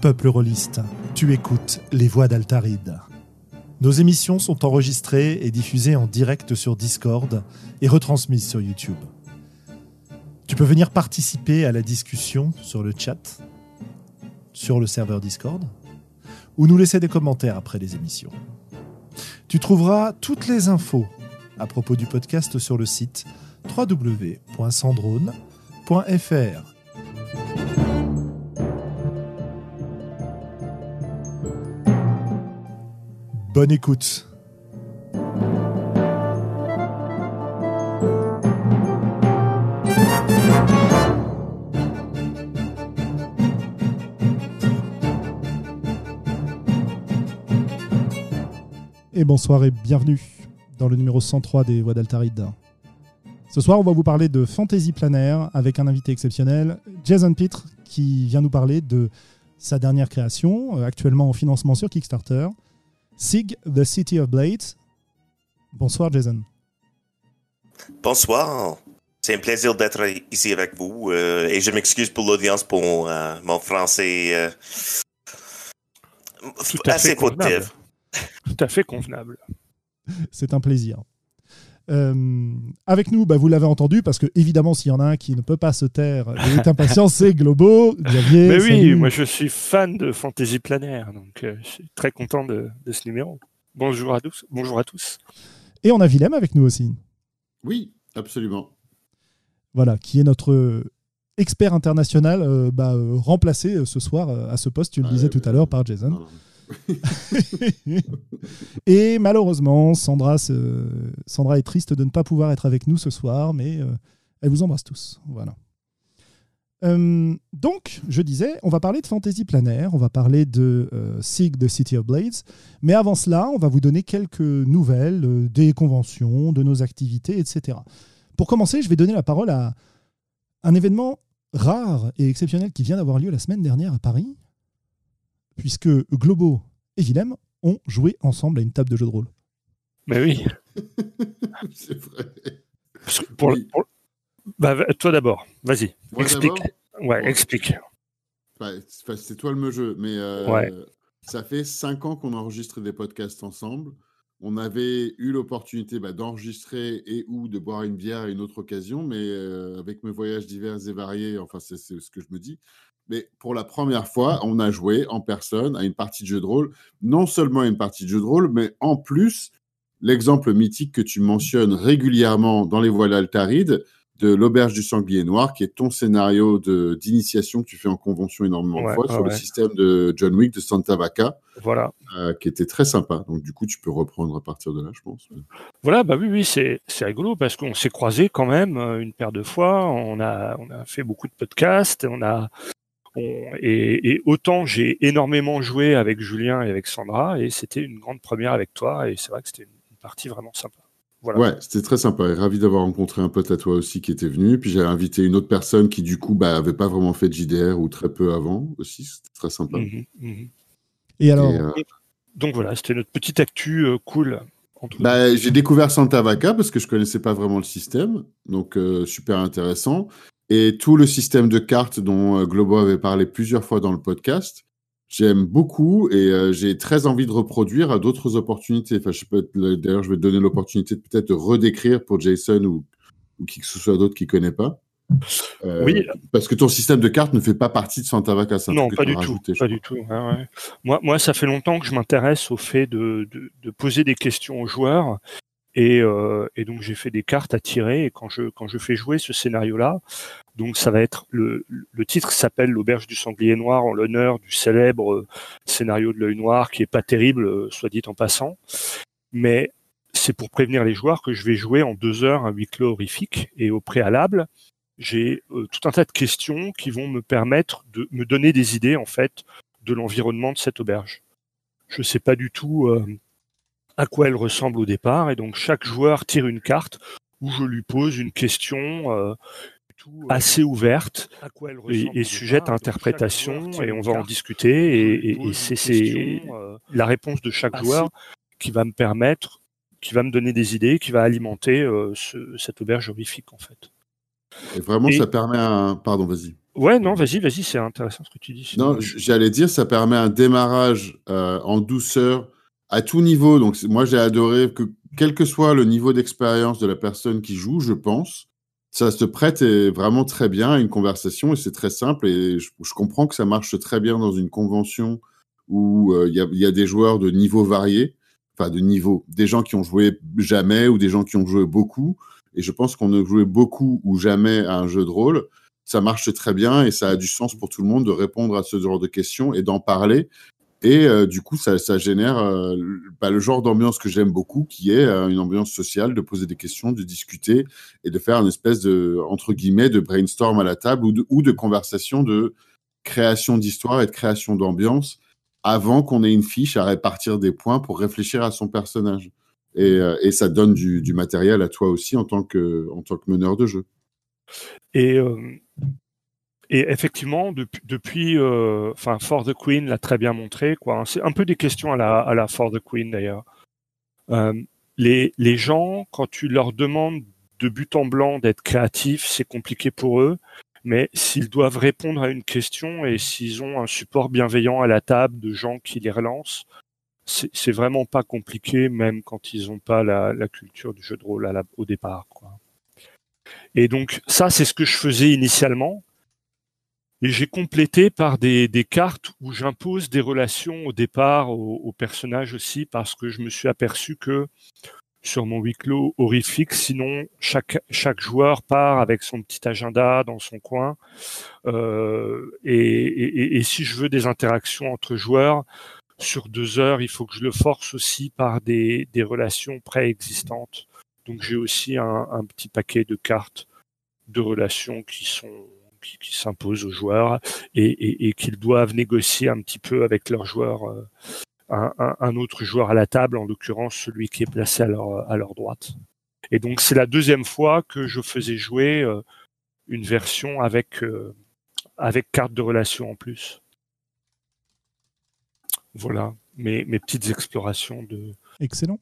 Peuple rôliste, tu écoutes les voix d'Altaride. Nos émissions sont enregistrées et diffusées en direct sur Discord et retransmises sur YouTube. Tu peux venir participer à la discussion sur le chat, sur le serveur Discord, ou nous laisser des commentaires après les émissions. Tu trouveras toutes les infos à propos du podcast sur le site www.sandrone.fr. Bonne écoute. Bonsoir et bienvenue dans le numéro 103 des Voix d'Altaride. Ce soir, on va vous parler de fantasy planaire avec un invité exceptionnel, Jason Pitre, qui vient nous parler de sa dernière création, euh, actuellement en financement sur Kickstarter, Sig, The City of Blades. Bonsoir, Jason. Bonsoir. C'est un plaisir d'être ici avec vous euh, et je m'excuse pour l'audience pour euh, mon français euh, Tout à assez fait. Tout à fait convenable. C'est un plaisir. Euh, avec nous, bah, vous l'avez entendu, parce que évidemment, s'il y en a un qui ne peut pas se taire et est impatient, c'est Globo. Xavier, Mais oui, salut. moi je suis fan de fantasy planaire, donc euh, je suis très content de, de ce numéro. Bonjour à tous. Bonjour à tous. Et on a Willem avec nous aussi. Oui, absolument. Voilà, qui est notre expert international euh, bah, euh, remplacé ce soir euh, à ce poste, tu le Ah, disais tout à l'heure par Jason. Non, non. et malheureusement, Sandra, est triste de ne pas pouvoir être avec nous ce soir, mais euh, elle vous embrasse tous. Voilà. Euh, donc, je disais, on va parler de fantasy planaire, on va parler de euh, Sig, The City of Blades, mais avant cela, on va vous donner quelques nouvelles des conventions, de nos activités, etc. Pour commencer, je vais donner la parole à un événement rare et exceptionnel qui vient d'avoir lieu la semaine dernière à Paris, puisque Globo et Willem ont joué ensemble à une table de jeu de rôle. Mais oui. C'est vrai. Parce que pour- Oui. pour- bah, toi d'abord, vas-y. Explique. Ouais, Bon. explique. Ouais, c'est enfin, c'est toi le me jeu, mais euh, Ouais. ça fait cinq ans qu'on enregistre des podcasts ensemble. On avait eu l'opportunité bah, d'enregistrer et ou de boire une bière à une autre occasion, mais euh, avec mes voyages divers et variés, enfin c'est ce que je me dis. Mais pour la première fois, on a joué en personne à une partie de jeu de rôle. Non seulement une partie de jeu de rôle, mais en plus, l'exemple mythique que tu mentionnes régulièrement dans les voiles altarides, de l'auberge du sanglier noir, qui est ton scénario d'initiation que tu fais en convention énormément de Ouais, fois sur le système de John Wick de Santa Vaca, Voilà. euh, qui était très sympa. Donc du coup, tu peux reprendre à partir de là, je pense. Voilà, bah oui, oui, c'est c'est rigolo parce qu'on s'est croisés quand même euh, une paire de fois. On a, on a fait beaucoup de podcasts. On a, on- et, et autant j'ai énormément joué avec Julien et avec Sandra, et c'était une grande première avec toi. Et c'est vrai que c'était une partie vraiment sympa. Voilà. Ouais, c'était très sympa. Et ravi d'avoir rencontré un pote à toi aussi qui était venu. Puis j'ai invité une autre personne qui du coup bah, avait pas vraiment fait de JDR ou très peu avant aussi. C'était très sympa. Mhm, mhm. Et alors, Et, euh, Donc voilà, c'était notre petite actu euh, cool. entre nous. Bah, j'ai découvert Santa Vaca parce que je connaissais pas vraiment le système, donc euh, super intéressant. Et tout le système de cartes dont euh, Globo avait parlé plusieurs fois dans le podcast, j'aime beaucoup et euh, j'ai très envie de reproduire à d'autres opportunités. Enfin, je peux d'ailleurs, je vais te donner l'opportunité de peut-être redécrire pour Jason ou, ou qui que ce soit d'autre qui connaît pas. Euh, Oui. Parce que ton système de cartes ne fait pas partie de Santa Vaca. Non, pas du tout, rajouté, pas du tout. ouais. Moi, moi, ça fait longtemps que je m'intéresse au fait de, de, de poser des questions aux joueurs, et, euh, et donc j'ai fait des cartes à tirer. Et quand je quand je fais jouer ce scénario-là, donc ça va être le le titre s'appelle l'auberge du sanglier noir en l'honneur du célèbre euh, scénario de l'œil noir qui est pas terrible, euh, soit dit en passant, mais c'est pour prévenir les joueurs que je vais jouer en deux heures un huis clos horrifique et au préalable j'ai euh, tout un tas de questions qui vont me permettre de me donner des idées en fait de l'environnement de cette auberge. Je sais pas du tout euh, à quoi elle ressemble au départ et donc chaque joueur tire une carte où je lui pose une question euh, assez ouverte et, et sujette à interprétation et on va en discuter et, et- et c'est c'est la réponse de chaque joueur qui va me permettre, qui va me donner des idées, qui va alimenter euh, ce, cette auberge horrifique en fait. Et vraiment, ça permet un. Pardon, vas-y. Ouais, non, vas-y, vas-y, c'est intéressant ce que tu dis. Non, j'allais dire, ça permet un démarrage euh, en douceur à tout niveau. Donc, moi, j'ai adoré que, quel que soit le niveau d'expérience de la personne qui joue, je pense, ça se prête vraiment très bien à une conversation et c'est très simple. Et je, comprends que ça marche très bien dans une convention où euh, il y, a des joueurs de niveaux variés, enfin de niveau, des gens qui ont joué jamais ou des gens qui ont joué beaucoup. Et je pense qu'on a joué beaucoup ou jamais à un jeu de rôle. Ça marche très bien et ça a du sens pour tout le monde de répondre à ce genre de questions et d'en parler et euh, du coup, ça, génère euh, bah, le genre d'ambiance que j'aime beaucoup, qui est euh, une ambiance sociale, de poser des questions, de discuter et de faire une espèce de, entre guillemets, de brainstorm à la table ou de, conversation de création d'histoire et de création d'ambiance avant qu'on ait une fiche à répartir des points pour réfléchir à son personnage. Et, et ça donne du, du, matériel à toi aussi en tant que, en tant que meneur de jeu. Et et effectivement, depuis, depuis euh, enfin, For the Queen l'a très bien montré. Quoi. C'est un peu des questions à la, à la For the Queen d'ailleurs. Euh, les, les gens, quand tu leur demandes de but en blanc d'être créatifs, c'est compliqué pour eux. Mais s'ils doivent répondre à une question et s'ils ont un support bienveillant à la table de gens qui les relancent, c'est vraiment pas compliqué, même quand ils n'ont pas la, la, culture du jeu de rôle à la, au départ. Quoi. Et donc ça, c'est ce que je faisais initialement et j'ai complété par des, des, cartes où j'impose des relations au départ aux, personnages aussi parce que je me suis aperçu que sur mon huis clos horrifique, sinon chaque, chaque joueur part avec son petit agenda dans son coin. Euh, et, et, et, si je veux des interactions entre joueurs, sur deux heures, il faut que je le force aussi par des, des relations préexistantes. Donc j'ai aussi un, un petit paquet de cartes de relations qui sont qui, qui s'imposent aux joueurs et, et, et qu'ils doivent négocier un petit peu avec leurs joueurs, euh, un, un, un, autre joueur à la table, en l'occurrence celui qui est placé à leur, à leur droite. Et donc c'est la deuxième fois que je faisais jouer euh, une version avec euh, avec carte de relation en plus. Voilà mes, mes petites explorations de excellent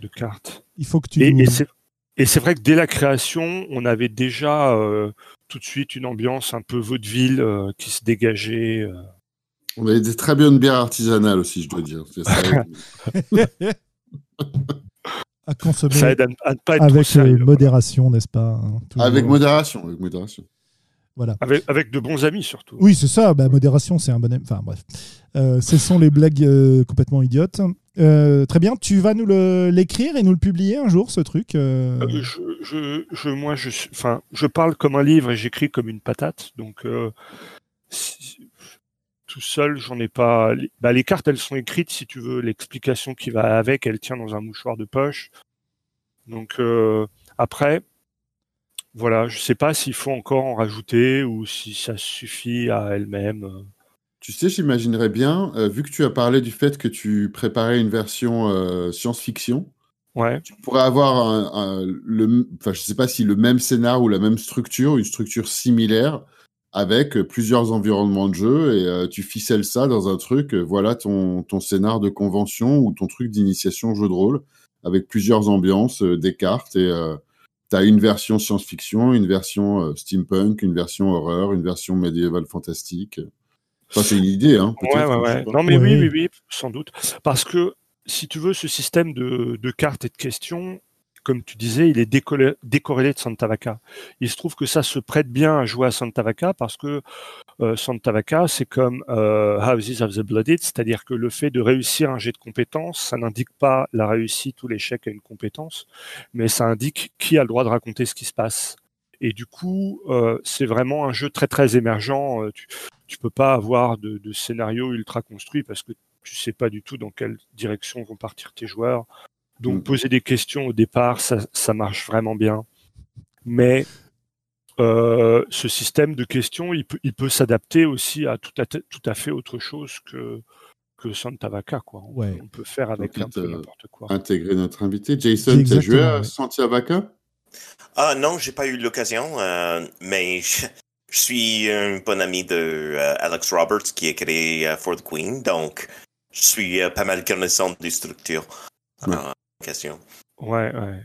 de cartes. Il faut que tu et, et c'est vrai que dès la création, on avait déjà euh, tout de suite une ambiance un peu vaudeville euh, qui se dégageait. Euh. On avait des très bonnes bières artisanales aussi, je dois dire. Ça, à consommer ça aide à, ne pas être avec sérieux, modération, n'est-ce pas hein, Avec modération, avec modération. Voilà. Avec, avec, de bons amis surtout. Oui, c'est ça. Bah, modération, c'est un bon. Enfin bref, euh, ce sont les blagues euh, complètement idiotes. Euh, très bien. Tu vas nous l'écrire et nous le publier un jour, ce truc. Euh je, je, je, moi, je, parle comme un livre et j'écris comme une patate. Donc, tout seul, j'en ai pas. Bah, les cartes, elles sont écrites, si tu veux. L'explication qui va avec, elle tient dans un mouchoir de poche. Donc après, voilà, je sais pas s'il faut encore en rajouter ou si ça suffit à elle-même. Tu sais, j'imaginerais bien, euh, vu que tu as parlé du fait que tu préparais une version euh, science-fiction, ouais. tu pourrais avoir un, un, le, enfin, je sais pas si le même scénar ou la même structure, une structure similaire avec plusieurs environnements de jeu et euh, tu ficelles ça dans un truc, voilà ton, ton scénar de convention ou ton truc d'initiation jeu de rôle avec plusieurs ambiances, des cartes et tu as une version science-fiction, une version euh, steampunk, une version horreur, une version médiévale fantastique. Enfin, c'est une idée, hein. Ouais, ouais, ouais. Non, mais oui, oui, oui, sans doute. Parce que, si tu veux, ce système de, de cartes et de questions, comme tu disais, il est décorrélé, décorrélé de Santa Vaca. Il se trouve que ça se prête bien à jouer à Santa Vaca parce que euh, Santa Vaca, c'est comme euh, Houses of the Blooded, c'est-à-dire que le fait de réussir un jet de compétence, ça n'indique pas la réussite ou l'échec à une compétence, mais ça indique qui a le droit de raconter ce qui se passe. Et du coup, euh, c'est vraiment un jeu très très émergent. Euh, tu, tu peux pas avoir de, de scénario ultra construit parce que tu sais pas du tout dans quelle direction vont partir tes joueurs. Donc mm. poser des questions au départ, ça, ça marche vraiment bien. Mais euh, ce système de questions, il peut, il peut s'adapter aussi à tout, à tout à fait autre chose que, que Santa Vaca. Quoi. On, ouais. on peut faire avec un peu n'importe quoi. Intégrer notre invité. Jason, tu as joué à ouais. Santa Vaca? Ah non, j'ai pas eu l'occasion, euh, mais je, je, suis un bon ami de euh, Alex Roberts qui a créé uh, For the Queen, donc je suis euh, pas mal connaissant des structures. euh, question. Ouais, ouais.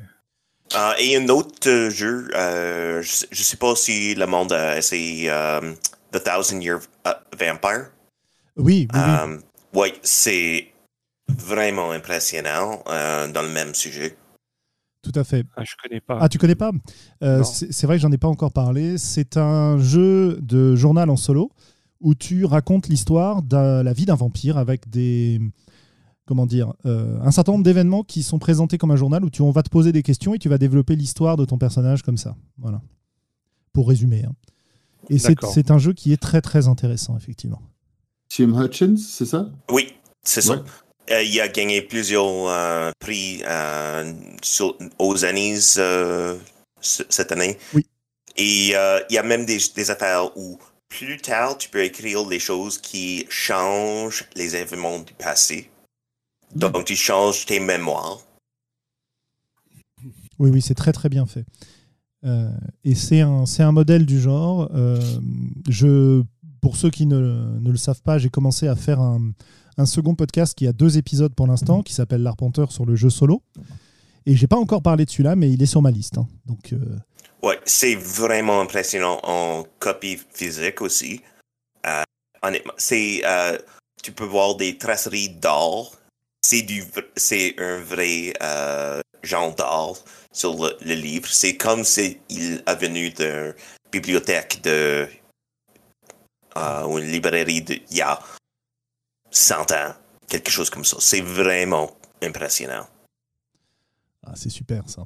Euh, et un autre euh, jeu, euh, je, je sais pas si le monde a essayé euh, The Thousand Year euh, Vampire. Oui, oui, oui. Euh, ouais, c'est vraiment impressionnant euh, dans le même sujet. Tout à fait. Ah, je connais pas. Ah, tu connais pas? Euh. C'est vrai que j'en ai pas encore parlé. C'est un jeu de journal en solo où tu racontes l'histoire de la vie d'un vampire avec des comment dire euh, un certain nombre d'événements qui sont présentés comme un journal où tu on va te poser des questions et tu vas développer l'histoire de ton personnage comme ça. Voilà. Pour résumer. hein. Et c'est un jeu qui est très très intéressant effectivement. Tim Hutchins, c'est ça? Oui, c'est ça. Ouais. Euh, il a gagné plusieurs euh, prix euh, sur- aux années euh, ce- cette année. Oui. Et il y a même des, des affaires où plus tard, tu peux écrire les choses qui changent les événements du passé. Donc, tu changes tes mémoires. Oui, oui, c'est très très bien fait. Euh, et c'est un, c'est un modèle du genre. Euh, je, pour ceux qui ne, ne le savent pas, j'ai commencé à faire un, un second podcast qui a deux épisodes pour l'instant, qui s'appelle L'Arpenteur sur le jeu solo. Et j'ai pas encore parlé de celui-là, mais il est sur ma liste. hein. Donc, euh, Ouais, c'est vraiment impressionnant en copie physique aussi. Euh, honnêtement, c'est, euh, tu peux voir des traceries d'or. C'est du, c'est un vrai genre d'or sur le, livre. C'est comme s'il est venu de bibliothèque de ou une librairie de, il y a 100 ans, quelque chose comme ça. C'est vraiment impressionnant. ah, c'est super ça.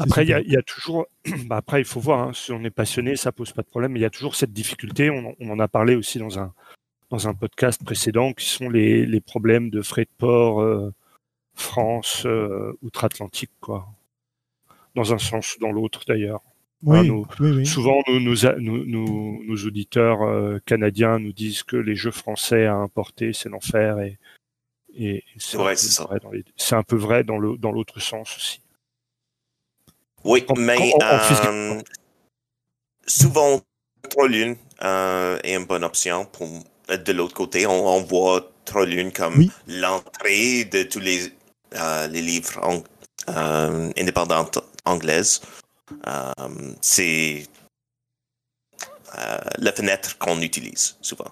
Après, il y, a- y toujours. bah, après, il faut voir. hein, si on est passionné, ça pose pas de problème. Mais il y a toujours cette difficulté. On, en- on en a parlé aussi dans un dans un podcast précédent, qui sont les, les problèmes de frais de port euh, France euh, outre-Atlantique, quoi. Dans un sens ou dans l'autre, d'ailleurs. Oui, nous- oui, oui. Souvent, nous, nous, a- nous- nous- nos auditeurs euh, canadiens nous disent que les jeux français à importer, c'est l'enfer. Et, et c'est Ouais, un un peu vrai dans l'autre sens aussi. Oui, En- mais en- en physique. euh, souvent, Trollune euh, est une bonne option. Pour, de l'autre côté, on, on voit Trollune comme Oui. l'entrée de tous les, euh, les livres en- euh, indépendants anglaises. Euh, C'est euh, la fenêtre qu'on utilise souvent.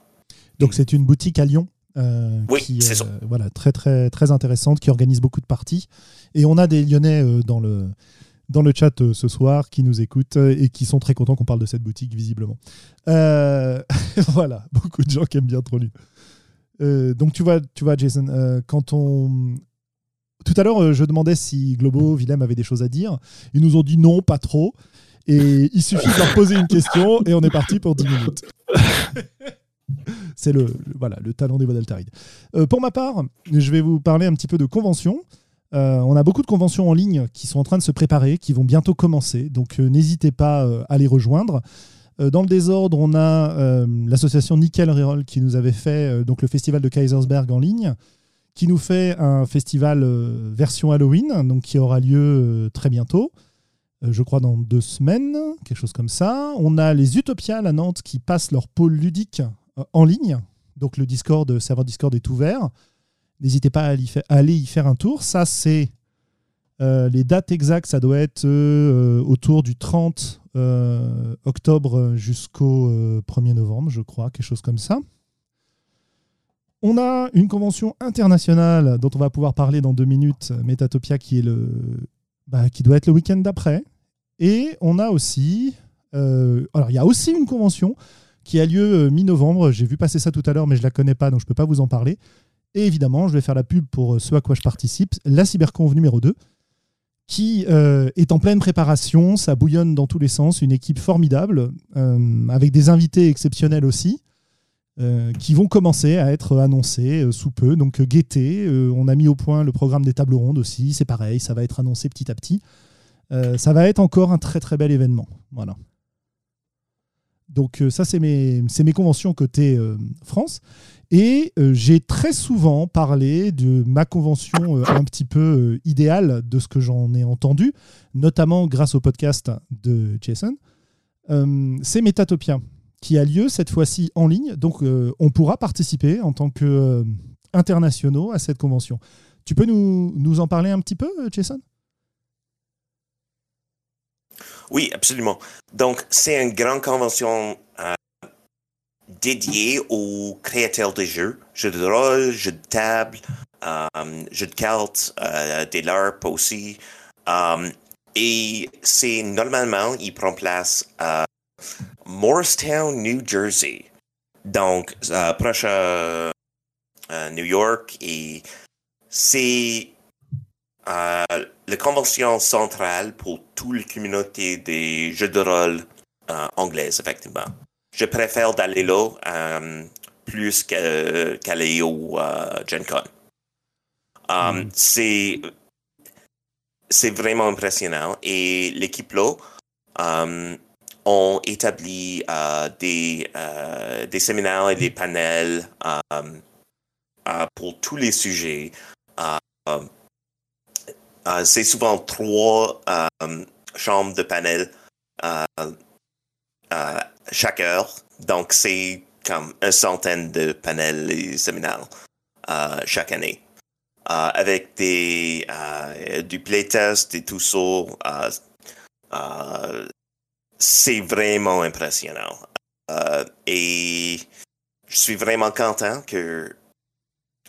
Donc c'est une boutique à Lyon. euh, Oui, qui, euh, Voilà, très très très intéressante, qui organise beaucoup de parties. Et on a des Lyonnais dans le dans le chat ce soir qui nous écoutent et qui sont très contents qu'on parle de cette boutique visiblement. Voilà, beaucoup de gens qui aiment bien trop lui. Donc tu vois, tu vois, Jason, quand on tout à l'heure, euh, je demandais si Globo, Willem avaient des choses à dire. Ils nous ont dit non, pas trop. Et il suffit de leur poser une question et on est parti pour 10 minutes. C'est le, voilà, le talent des voix d'Altaride. Euh, pour ma part, je vais vous parler un petit peu de conventions. Euh, on a beaucoup de conventions en ligne qui sont en train de se préparer, qui vont bientôt commencer. Donc n'hésitez pas à les rejoindre. Dans le désordre, on a l'association Nickel Reroll qui nous avait fait donc le festival de Kaisersberg en ligne, qui nous fait un festival euh, version Halloween, donc qui aura lieu euh, très bientôt. Euh, je crois dans deux semaines, quelque chose comme ça. On a les Utopiales à Nantes qui passent leur pôle ludique en ligne. Donc le Discord, serveur Discord est ouvert. N'hésitez pas à, aller y faire un tour. Ça, c'est les dates exactes. Ça doit être autour du 30 euh, octobre jusqu'au euh, 1er novembre, je crois, quelque chose comme ça. On a une convention internationale dont on va pouvoir parler dans deux minutes, Metatopia, qui est le, bah, qui doit être le week-end d'après. Et on a aussi, euh, alors il y a aussi une convention qui a lieu euh, mi-novembre. J'ai vu passer ça tout à l'heure, mais je la connais pas, donc je peux pas vous en parler. Et évidemment, je vais faire la pub pour euh, ce à quoi je participe, la Cyberconf numéro 2, qui est en pleine préparation. Ça bouillonne dans tous les sens, une équipe formidable, avec des invités exceptionnels aussi. Euh, qui vont commencer à être annoncés euh, sous peu. Donc, euh. Euh, on a mis au point le programme des tables rondes aussi. C'est pareil, ça va être annoncé petit à petit. Ça va être encore un très très bel événement. Voilà. Donc ça, c'est mes, mes conventions côté France. Et j'ai très souvent parlé de ma convention un petit peu idéale de ce que j'en ai entendu, notamment grâce au podcast de Jason. C'est Metatopia, qui a lieu cette fois-ci en ligne. Donc euh, on pourra participer en tant que euh, internationaux à cette convention. tu peux nous, nous en parler un petit peu, Jason? Oui, absolument. Donc, c'est une grande convention euh, dédiée aux créateurs de jeux, jeux de rôle, jeux de table, euh, jeux de cartes, euh, des LARP aussi. Euh, et c'est normalement, il prend place Morristown, New Jersey. Donc, euh, proche à New York. Et c'est euh, la convention centrale pour toute la communauté des jeux de rôle euh, anglaises, effectivement. Je préfère d'aller là euh, plus qu'aller au euh, Gen Con. Um, mm. C'est c'est vraiment impressionnant et l'équipe là um, ont établi uh, des uh, des séminaires et des panels um, uh, pour tous les sujets. Euh, c'est souvent trois euh, chambres de panel euh, chaque heure. Donc, c'est comme une centaine de panels et séminaires chaque année. avec des, du playtest et tout ça. C'est vraiment impressionnant. et je suis vraiment content que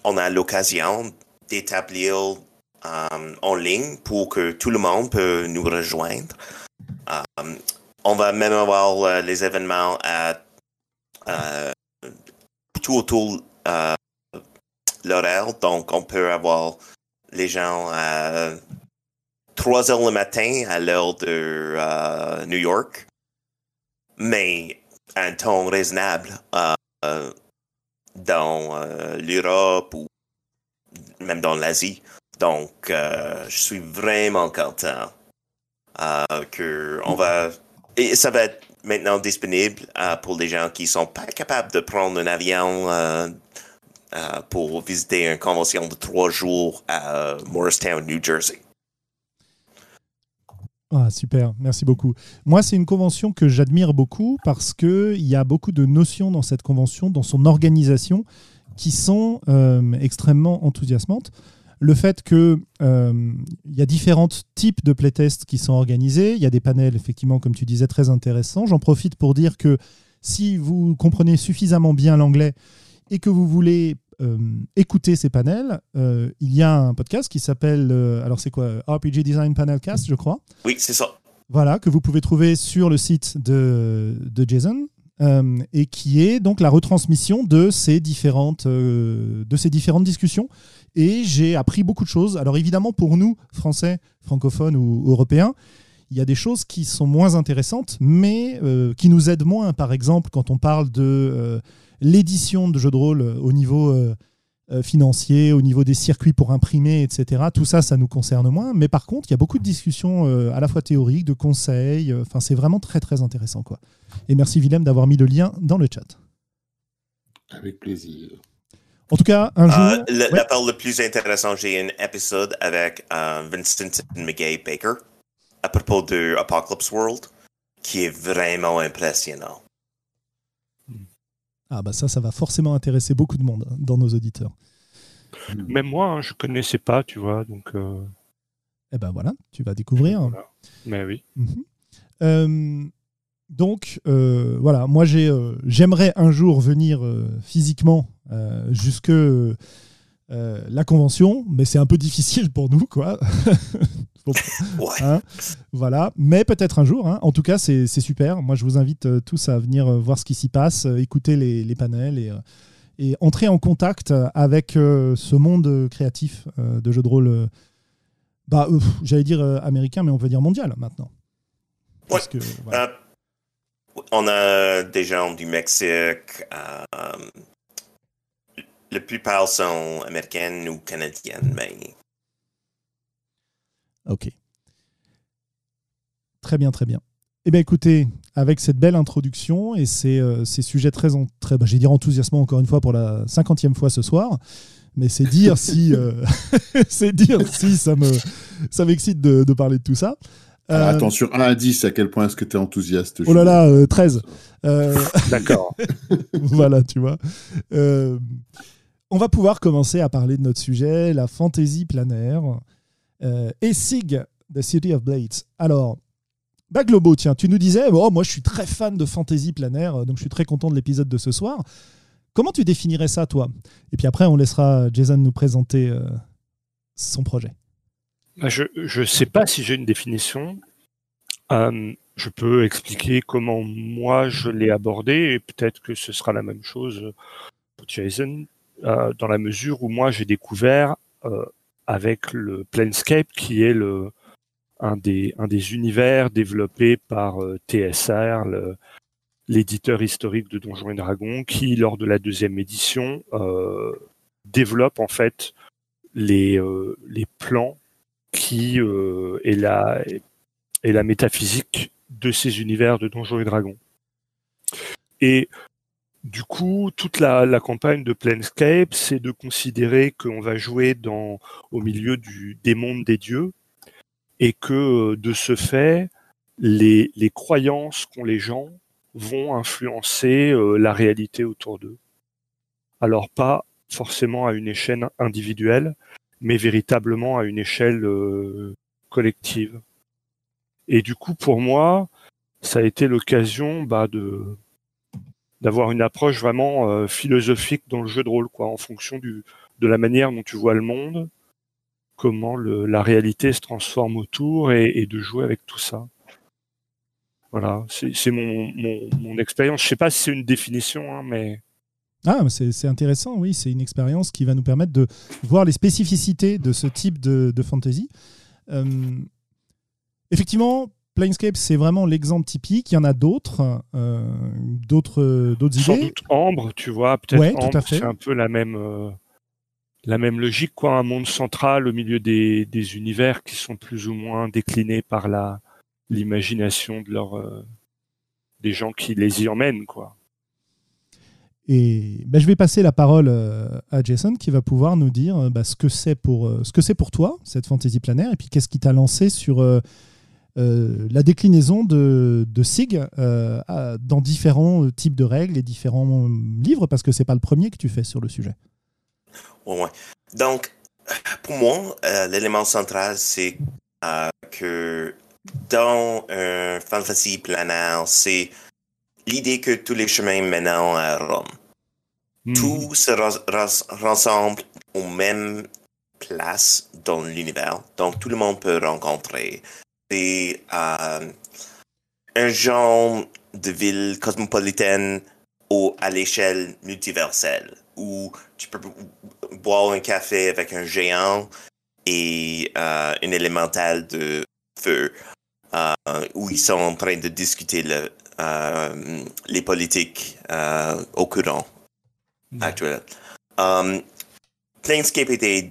on a l'occasion d'établir euh, en ligne pour que tout le monde peut nous rejoindre. Euh, on va même avoir euh, les événements à tout autour l'horaire, donc on peut avoir les gens à 3 heures le matin à l'heure de New York, mais un temps raisonnable dans l'Europe ou même dans l'Asie. Donc, euh, je suis vraiment content euh, que on va et ça va être maintenant disponible euh, pour les gens qui sont pas capables de prendre un avion euh, euh, pour visiter une convention de trois jours à Morristown, New Jersey. Ah, super, merci beaucoup. Moi, c'est une convention que j'admire beaucoup parce qu'il y a beaucoup de notions dans cette convention, dans son organisation, qui sont extrêmement enthousiasmantes le fait qu'il euh, y a différents types de playtests qui sont organisés. Il y a des panels, effectivement, comme tu disais, très intéressants. J'en profite pour dire que si vous comprenez suffisamment bien l'anglais et que vous voulez euh, écouter ces panels, euh, il y a un podcast qui s'appelle, alors c'est quoi RPG Design Panelcast, je crois. Oui, c'est ça. Voilà, que vous pouvez trouver sur le site de, de Jason. et qui est donc la retransmission de ces différentes, de ces différentes discussions et j'ai appris beaucoup de choses. Alors évidemment, pour nous, Français, francophones ou Européens, il y a des choses qui sont moins intéressantes, mais euh, qui nous aident moins. Par exemple, quand on parle de euh, l'édition de jeux de rôle au niveau euh, financier, au niveau des circuits pour imprimer, etc. Tout ça, ça nous concerne moins. Mais par contre, il y a beaucoup de discussions à la fois théoriques, de conseils. Enfin, c'est vraiment très, très intéressant. Quoi. Et merci, Willem, d'avoir mis le lien dans le chat. Avec plaisir. En tout cas, un jour. Euh, le, La part le plus intéressant, j'ai un épisode avec euh, Vincent McGay Baker à propos de Apocalypse World qui est vraiment impressionnant. Ah bah ça, ça va forcément intéresser beaucoup de monde hein, dans nos auditeurs. Même moi, hein, je connaissais pas, tu vois, donc. Euh... Eh ben voilà, tu vas découvrir. Voilà. Mais oui. Mhm. Euh, donc euh, voilà, moi j'ai, j'aimerais un jour venir physiquement jusque la convention, mais c'est un peu difficile pour nous, quoi. Hein, voilà, mais peut-être un jour. Hein. En tout cas, c'est, super. Moi, je vous invite tous à venir voir ce qui s'y passe, écouter les, panels et, et, entrer en contact avec ce monde créatif de jeux de rôle. bah, j'allais dire américain, mais on peut dire mondial maintenant. Que, on a des gens du Mexique. Euh, la plupart sont américaines ou canadiennes, mais. Ok. Très bien, très bien. Eh bien, écoutez, avec cette belle introduction et ces, euh, ces sujets très, très bah, j'ai dire enthousiasmant encore une fois pour la cinquantième fois ce soir, mais c'est dire si, euh, c'est dire si ça me, ça m'excite de, de, parler de tout ça. Euh, attends, sur 1 à 10, à quel point est-ce que tu es enthousiaste Oh là là, 13. Euh, D'accord. voilà, tu vois. on va pouvoir commencer à parler de notre sujet, la fantasy planaire. Euh, et SIG, The City of Blades. Alors, bah Globo, tiens, tu nous disais, oh, moi je suis très fan de fantasy planaire, donc je suis très content de l'épisode de ce soir. Comment tu définirais ça, toi? Et puis après, on laissera Jason nous présenter euh, son projet. Bah, je ne sais pas si j'ai une définition. Euh, je peux expliquer comment moi je l'ai abordé et peut-être que ce sera la même chose pour Jason, euh, dans la mesure où moi j'ai découvert avec le Planescape qui est le, un, des, un des univers développés par TSR, le, l'éditeur historique de Donjons et Dragons, qui, lors de la deuxième édition, euh, développe en fait les, euh, les plans qui euh, est, la, la métaphysique de ces univers de Donjons et Dragons. Et du coup, toute la, la campagne de Planescape, c'est de considérer qu'on va jouer au milieu des mondes des dieux et que de ce fait, les, les croyances qu'ont les gens vont influencer euh, la réalité autour d'eux. Alors pas forcément à une échelle individuelle, mais véritablement à une échelle euh, collective. Et du coup, pour moi, ça a été l'occasion bah, de d'avoir une approche vraiment euh, philosophique dans le jeu de rôle, quoi, en fonction du de la manière dont tu vois le monde, comment la réalité se transforme autour et de jouer avec tout ça. Voilà, c'est mon, mon, expérience. Je sais pas si c'est une définition, hein, mais. Ah, c'est intéressant, oui. C'est une expérience qui va nous permettre de voir les spécificités de ce type de, de fantasy. Euh, effectivement, Planescape, c'est vraiment l'exemple typique. Il y en a d'autres, euh, d'autres, d'autres idées? Sans doute Ambre, tu vois, peut-être Ambre, c'est un peu la même, euh, la même logique, quoi. Un monde central au milieu des, des univers qui sont plus ou moins déclinés par la, l'imagination de leur euh, des gens qui les y emmènent quoi. Et ben, je vais passer la parole euh, à Jason qui va pouvoir nous dire bah, ce que c'est pour ce que c'est pour toi cette fantaisie planaire et puis qu'est-ce qui t'a lancé sur la déclinaison de, de SIG dans différents types de règles et différents livres parce que c'est pas le premier que tu fais sur le sujet. Ouais, Donc pour moi l'élément central c'est que dans un fantasy planaire, c'est l'idée que tous les chemins mènent à Rome. Hmm. Tout se rassemble aux mêmes places dans l'univers, donc tout le monde peut rencontrer. C'est euh, un genre de ville cosmopolitaine ou à l'échelle multiverselle, où tu peux boire un café avec un géant et euh, un élémental de feu. Euh, où ils sont en train de discuter le, euh, les politiques au courant mm. actuel. Um, Planescape était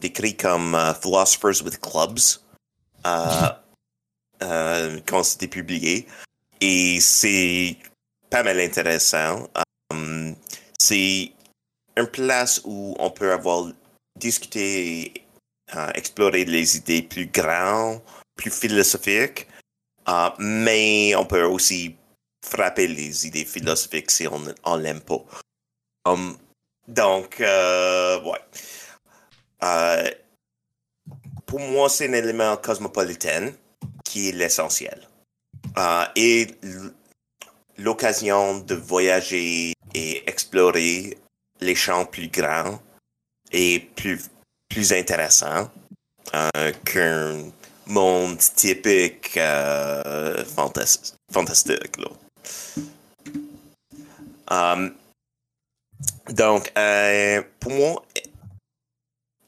décrit comme Philosophers with Clubs quand c'était publié. Et c'est pas mal intéressant. Um, c'est une place où on peut avoir discuté et explorer les idées plus grandes plus philosophique, uh, mais on peut aussi frapper les idées philosophiques si on ne l'aime pas. Donc, euh, ouais. Euh, pour moi, c'est un élément cosmopolitain qui est l'essentiel. Uh, et l'occasion de voyager et explorer les champs plus grands et plus, plus intéressants euh, qu'un monde typique euh, fantastique. Donc, euh, pour moi,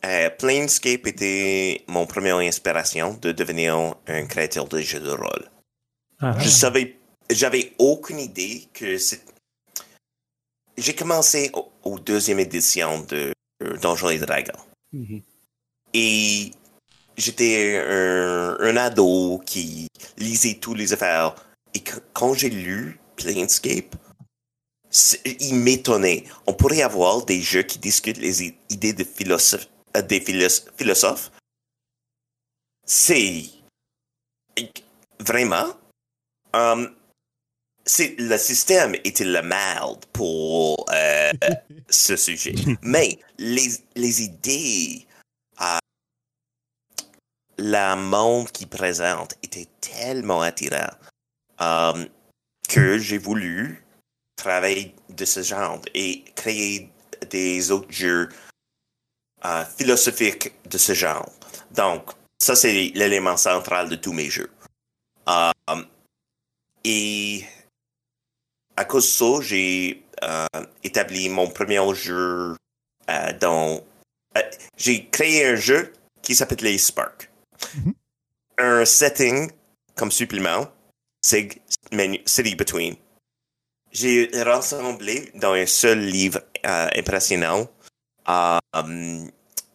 euh, Planescape était mon première inspiration de devenir un créateur de jeu de rôle. Ah. Je savais, j'avais aucune idée que c'est. J'ai commencé au, deuxième édition de Donjons et Dragons. Mm-hmm. Et j'étais un, ado qui lisait tous les affaires. Et quand j'ai lu Planescape, il m'étonnait. On pourrait avoir des jeux qui discutent les idées de philosophe, euh, des philosophes. C'est vraiment. Um, c'est le système était la merde pour euh, ce sujet? Mais les, les idées, euh, la monde qui présente était tellement attirant euh, que j'ai voulu travailler de ce genre et créer des autres jeux euh, philosophiques de ce genre. Donc, ça, c'est l'élément central de tous mes jeux. Euh, et à cause de ça, j'ai euh, établi mon premier jeu euh, dans... euh, j'ai créé un jeu qui s'appelle les Spark. Mhm. Un setting comme supplément, c'est menu- City Between. J'ai rassemblé dans un seul livre euh, impressionnant, um,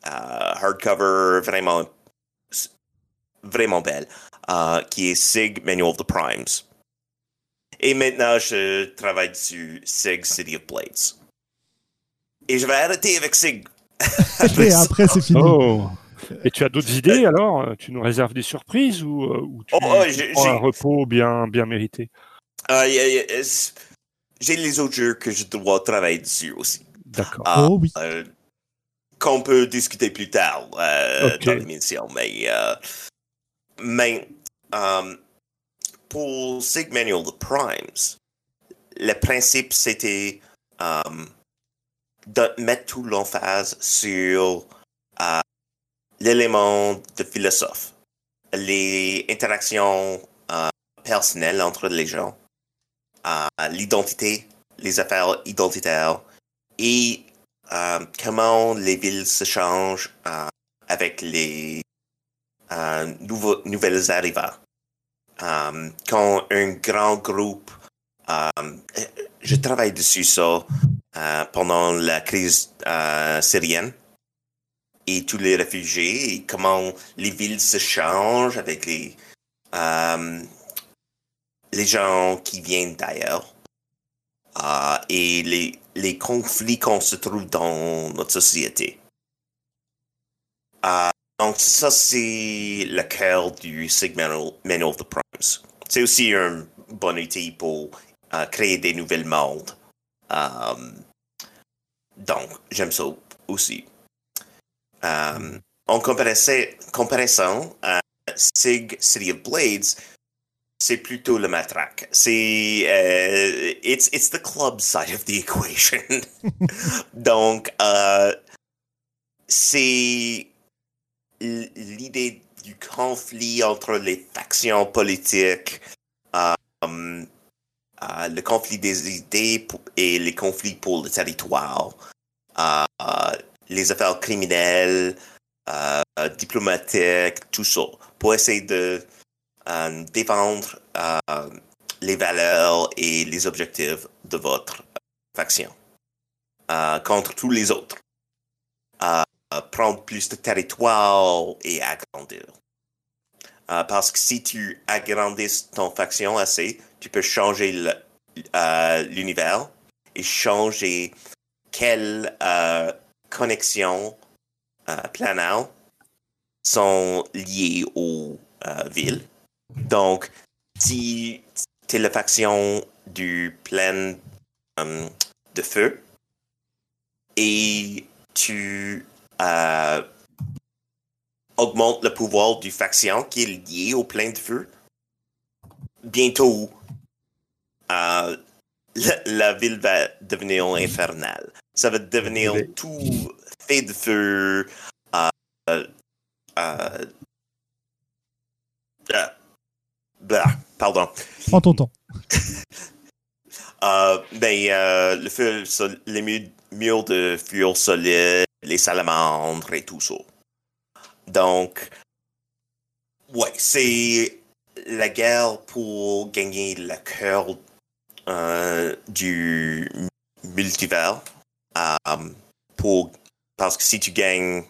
euh, hardcover vraiment, vraiment belle, euh, qui est Sig Manual of the Primes. Et maintenant, je travaille sur Sig City of Blades. Et je vais arrêter avec Sig. Et après, c'est fini. Oh. Et tu as d'autres idées alors? Tu nous réserves des surprises ou, euh, ou tu, Oh, oh, tu j'ai- prends un repos bien, bien mérité? Euh, y a- y a- c'est- J'ai les autres jeux que je dois travailler dessus aussi. D'accord. Ah, Oh oui. euh, qu'on peut discuter plus tard euh, Ok. dans l'émission. Mais, euh, mais euh, pour Sig Manual the Primes, le principe c'était euh, de mettre tout l'emphase sur euh, l'élément de philosophe, les interactions euh, personnelles entre les gens, l'identité, les affaires identitaires et comment les villes se changent euh, avec les euh, nouveaux, nouvelles arrivants. Euh, quand un grand groupe, euh, je travaille dessus ça euh, pendant la crise euh, syrienne et tous les réfugiés et comment les villes se changent avec les euh, les gens qui viennent d'ailleurs euh, et les, les conflits qu'on se trouve dans notre société. Euh, donc ça, c'est le cœur du Sigma Manual of the Primes. C'est aussi un bon outil pour euh, créer des nouvelles mondes. Euh, donc, j'aime ça aussi. Euh, en comparaison, comparaison à Sig City of Blades, c'est plutôt le matraque. C'est euh, it's it's the club side of the equation. Donc euh, c'est l'idée du conflit entre les factions politiques, euh, euh, le conflit des idées et les conflits pour le territoire, les affaires criminelles, diplomatiques, tout ça, pour essayer de défendre euh, les valeurs et les objectifs de votre faction euh, contre tous les autres. Euh, prendre plus de territoire et agrandir. Euh, parce que si tu agrandis ton faction assez, tu peux changer euh, l'univers et changer quelles euh, connexions euh, sont liées aux euh, villes. Donc, si tu es la faction du plein euh, de feu et tu euh, augmentes le pouvoir du faction qui est lié au plein de feu, bientôt euh, la, la ville va devenir infernale. Ça va devenir Oui. tout fait de feu. euh, bah, pardon. Prends ton temps. Euh, ben, euh, le feu, les mu- murs de fluor solide, les salamandres et tout ça. Donc, ouais, c'est la guerre pour gagner le cœur euh, du multivers. euh, pour, parce que si tu gagnes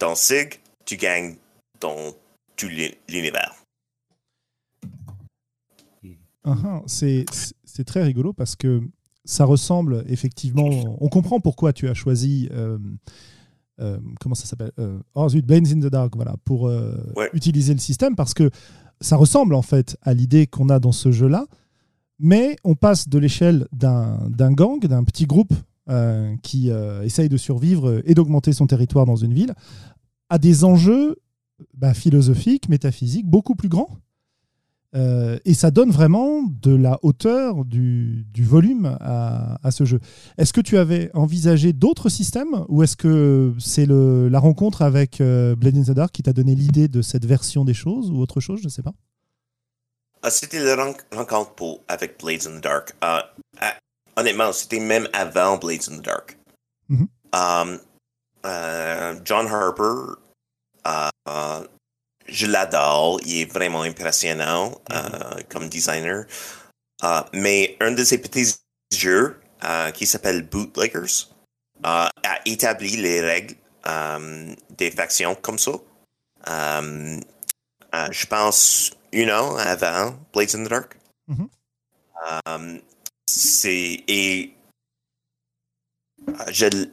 dans SIG, tu gagnes dans tout l'uni- l'univers. Uhum, C'est c'est très rigolo parce que ça ressemble effectivement. On comprend pourquoi tu as choisi. euh, euh, comment ça s'appelle euh, Oh zut, in the Dark, voilà, pour euh, Ouais. utiliser le système parce que ça ressemble en fait à l'idée qu'on a dans ce jeu-là, mais on passe de l'échelle d'un gang, d'un petit groupe qui essaye de survivre et d'augmenter son territoire dans une ville, à des enjeux bah, philosophiques, métaphysiques, beaucoup plus grands. Euh, et ça donne vraiment de la hauteur, du, du volume à, à, ce jeu. Est-ce que tu avais envisagé d'autres systèmes ou est-ce que c'est la rencontre avec Blade in the Dark qui t'a donné l'idée de cette version des choses ou autre chose Je ne sais pas? Ah, c'était la rencontre pour, avec Blades in the Dark. Uh, honnêtement, c'était même avant Blades in the Dark. Mm-hmm. um, uh, John Harper, uh, je l'adore, il est vraiment impressionnant mm-hmm. comme designer. mais un de ses petits jeux, qui s'appelle Bootleggers, a établi les règles des factions comme ça. Um, je pense une an avant Blades in the Dark. Mm-hmm. Um, c'est et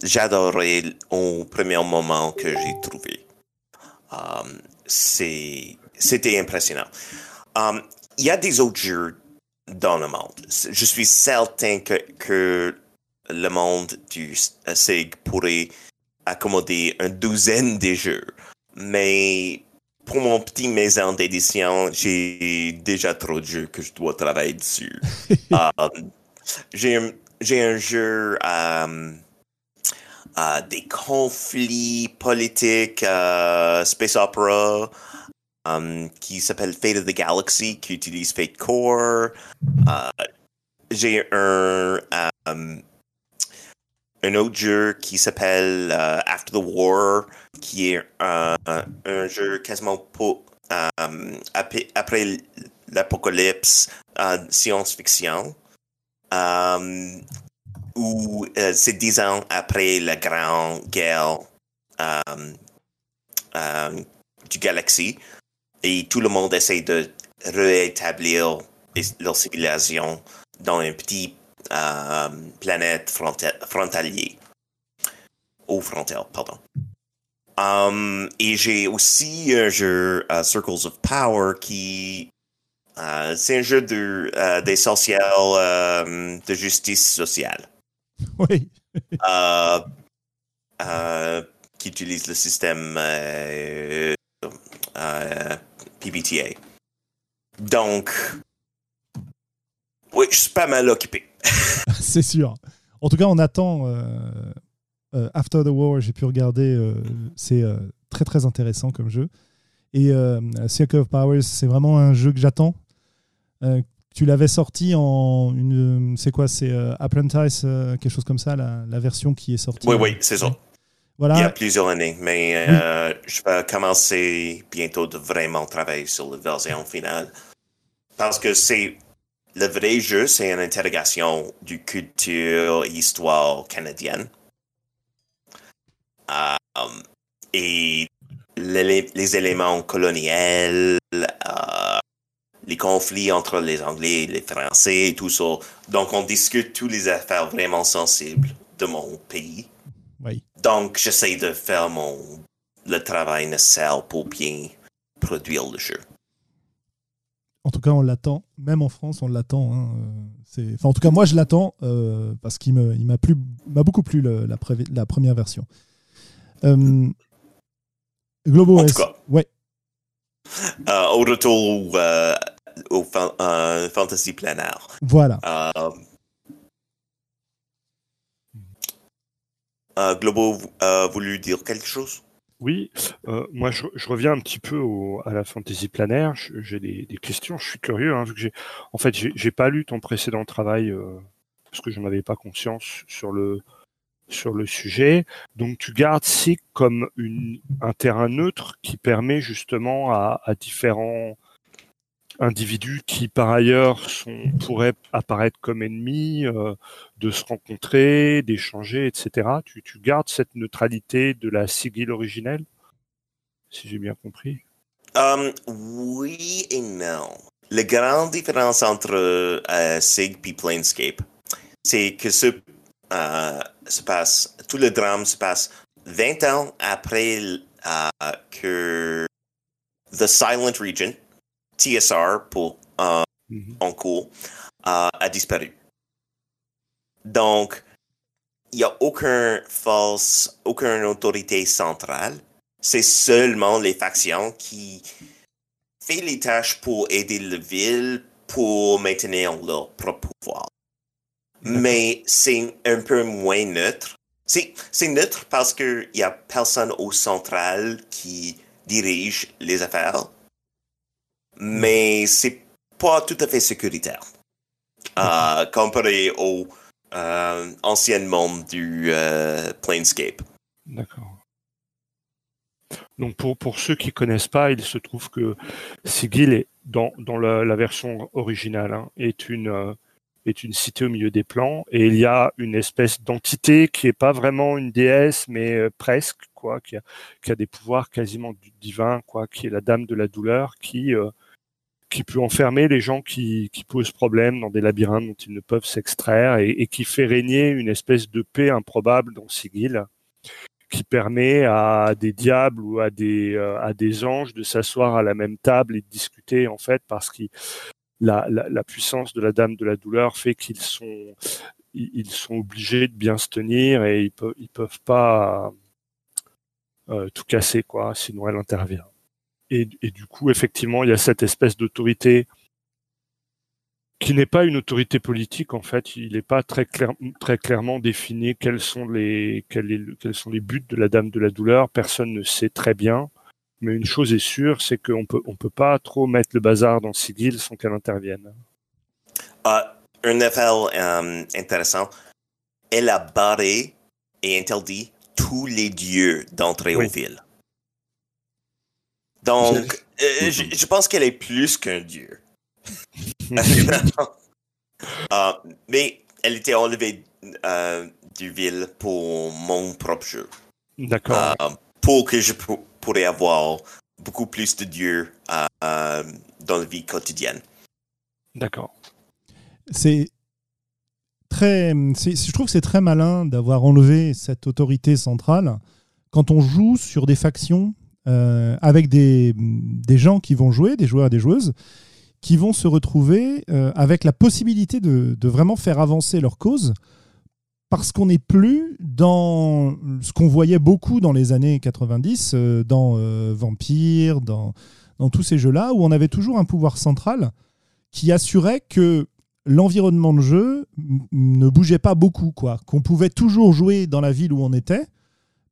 j'adorais au premier moment que j'ai trouvé. Um, c'était impressionnant. Um, il y a des autres jeux dans le monde. Je suis certain que, que le monde du SIG pourrait accommoder une douzaine de jeux. Mais pour mon petit maison d'édition, j'ai déjà trop de jeux que je dois travailler dessus. um, j'ai un, un, jeu um, des conflits politiques, uh, space opera, um, qui s'appelle Fate of the Galaxy, qui utilise Fate Core. Uh, j'ai un um, un autre jeu qui s'appelle uh, After the War, qui est un, jeu quasiment pour, um, après, l'apocalypse, science-fiction, où uh, c'est dix ans après la grande guerre um, um, du galaxie, et tout le monde essaie de rétablir leur civilisation dans un petit euh, planète frontalier. Aux frontières, pardon. Um, et j'ai aussi un jeu Circles of Power qui uh, c'est un jeu de des sociales de justice sociale. Oui. uh, uh, qui utilise le système uh, PBTA. Donc, oui, je suis pas mal occupé. c'est sûr. En tout cas, on attend euh, euh, After the War. J'ai pu regarder. Euh, c'est très très intéressant comme jeu. Et Circle of Powers, c'est vraiment un jeu que j'attends. Tu l'avais sorti en une. C'est quoi C'est Apprentice, quelque chose comme ça, la, la, version qui est sortie. Oui, oui, c'est ça. Voilà. Il y a plusieurs années, mais je vais commencer bientôt de vraiment travailler sur la version finale. Parce que c'est le vrai jeu, c'est une interrogation du culture et histoire canadienne. Et les, éléments coloniels, les conflits entre les Anglais et les Français et tout ça. Donc, on discute toutes les affaires vraiment sensibles de mon pays. Oui. Donc, j'essaie de faire mon, le travail nécessaire pour bien produire le jeu. En tout cas, on l'attend. Même en France, on l'attend. Hein. Enfin, en tout cas, moi, je l'attends euh, parce qu'il m'a plu, m'a beaucoup plu le, la, la, première version. Euh, Globo en tout cas. Ouais. Euh, au retour euh, au euh, Fantasy Planaire. Voilà. Globo a voulu dire quelque chose? Oui, euh, moi je, je, reviens un petit peu au, à la fantaisie planaire. J'ai des, des, questions. Je suis curieux hein, vu que j'ai, en fait, j'ai pas lu ton précédent travail euh, parce que je n'avais pas conscience sur le sur le sujet. Donc tu gardes SIG comme une, un terrain neutre qui permet justement à, à différents individus qui par ailleurs pourraient apparaître comme ennemis, euh, de se rencontrer, d'échanger, etc. Tu, gardes cette neutralité de la sigil originelle, si j'ai bien compris? Um, oui et non. La grande différence entre euh, Sig et Planescape, c'est que euh, tout le drame se passe 20 ans après euh, que The Silent Region, TSR pour euh, mm -hmm. en cours, a, a disparu. Donc, il n'y a aucun force, aucune autorité centrale. C'est seulement les factions qui font les tâches pour aider la ville pour maintenir leur propre pouvoir. Mais c'est un peu moins neutre. C'est neutre parce qu'il n'y a personne au central qui dirige les affaires. Mais c'est pas tout à fait sécuritaire. Euh, comparé au euh, ancien monde du euh, Planescape. D'accord. Donc pour, pour ceux qui connaissent pas, il se trouve que Sigil est dans, dans la, la version originale hein, est une euh, est une cité au milieu des plans et il y a une espèce d'entité qui est pas vraiment une déesse mais presque quoi qui a, qui a des pouvoirs quasiment divins quoi qui est la dame de la douleur qui qui peut enfermer les gens qui, qui posent problème dans des labyrinthes dont ils ne peuvent s'extraire et, et qui fait régner une espèce de paix improbable dans Sigil qui permet à des diables ou à des euh, à des anges de s'asseoir à la même table et de discuter en fait parce que la, la, la puissance de la Dame de la douleur fait qu'ils sont ils sont obligés de bien se tenir et ils peuvent ils peuvent pas euh, tout casser quoi sinon elle intervient et, et du coup effectivement il y a cette espèce d'autorité qui n'est pas une autorité politique en fait. Il n'est pas très, clair, très clairement défini quels sont les quels, est le- quels sont les buts de la Dame de la douleur. Personne ne sait très bien. Mais une chose est sûre, c'est qu'on peut on peut pas trop mettre le bazar dans Sigil sans qu'elle intervienne. Euh, un effet euh, intéressant, elle a barré et interdit tous les dieux d'entrer Oui. aux villes. Donc, euh, je, je pense qu'elle est plus qu'un dieu. Euh, mais elle était enlevée euh, du ville pour mon propre jeu. D'accord. Euh, pour que je pour- pourrais avoir beaucoup plus de dieux euh, euh, dans la vie quotidienne. D'accord. C'est très. c'est- Je trouve que c'est très malin d'avoir enlevé cette autorité centrale quand on joue sur des factions euh, avec des, gens qui vont jouer, des joueurs et des joueuses, qui vont se retrouver euh, avec la possibilité de, vraiment faire avancer leur cause parce qu'on n'est plus dans ce qu'on voyait beaucoup dans les années 90, euh, dans Vampire, dans, dans tous ces jeux-là, où on avait toujours un pouvoir central qui assurait que l'environnement de jeu ne bougeait pas beaucoup, quoi. Qu'on pouvait toujours jouer dans la ville où on était,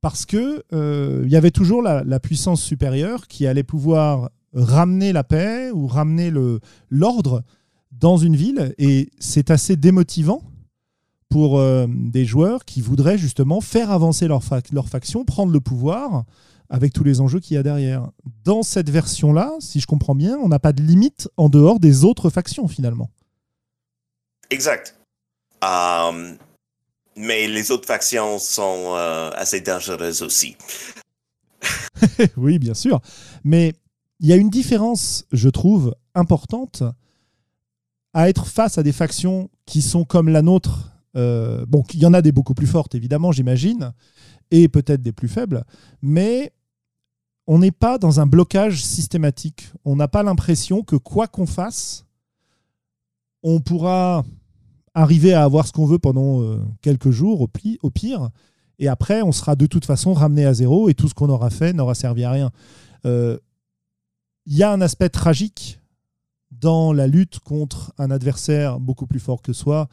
parce que euh, il y avait toujours la, puissance supérieure qui allait pouvoir ramener la paix ou ramener l'ordre dans une ville, et c'est assez démotivant pour euh, des joueurs qui voudraient justement faire avancer leur, fac- leur faction, prendre le pouvoir avec tous les enjeux qu'il y a derrière. Dans cette version-là, si je comprends bien, on n'a pas de limite en dehors des autres factions finalement. Exact. Euh, mais les autres factions sont euh, assez dangereuses aussi. oui, bien sûr. Mais il y a une différence, je trouve, importante à être face à des factions qui sont comme la nôtre. Euh, bon, il y en a des beaucoup plus fortes, évidemment, j'imagine, et peut-être des plus faibles, mais on n'est pas dans un blocage systématique. On n'a pas l'impression que quoi qu'on fasse, on pourra arriver à avoir ce qu'on veut pendant euh, quelques jours, au, pire, et après, on sera de toute façon ramené à zéro, et tout ce qu'on aura fait n'aura servi à rien. Euh, Il y a un aspect tragique dans la lutte contre un adversaire beaucoup plus fort que soi,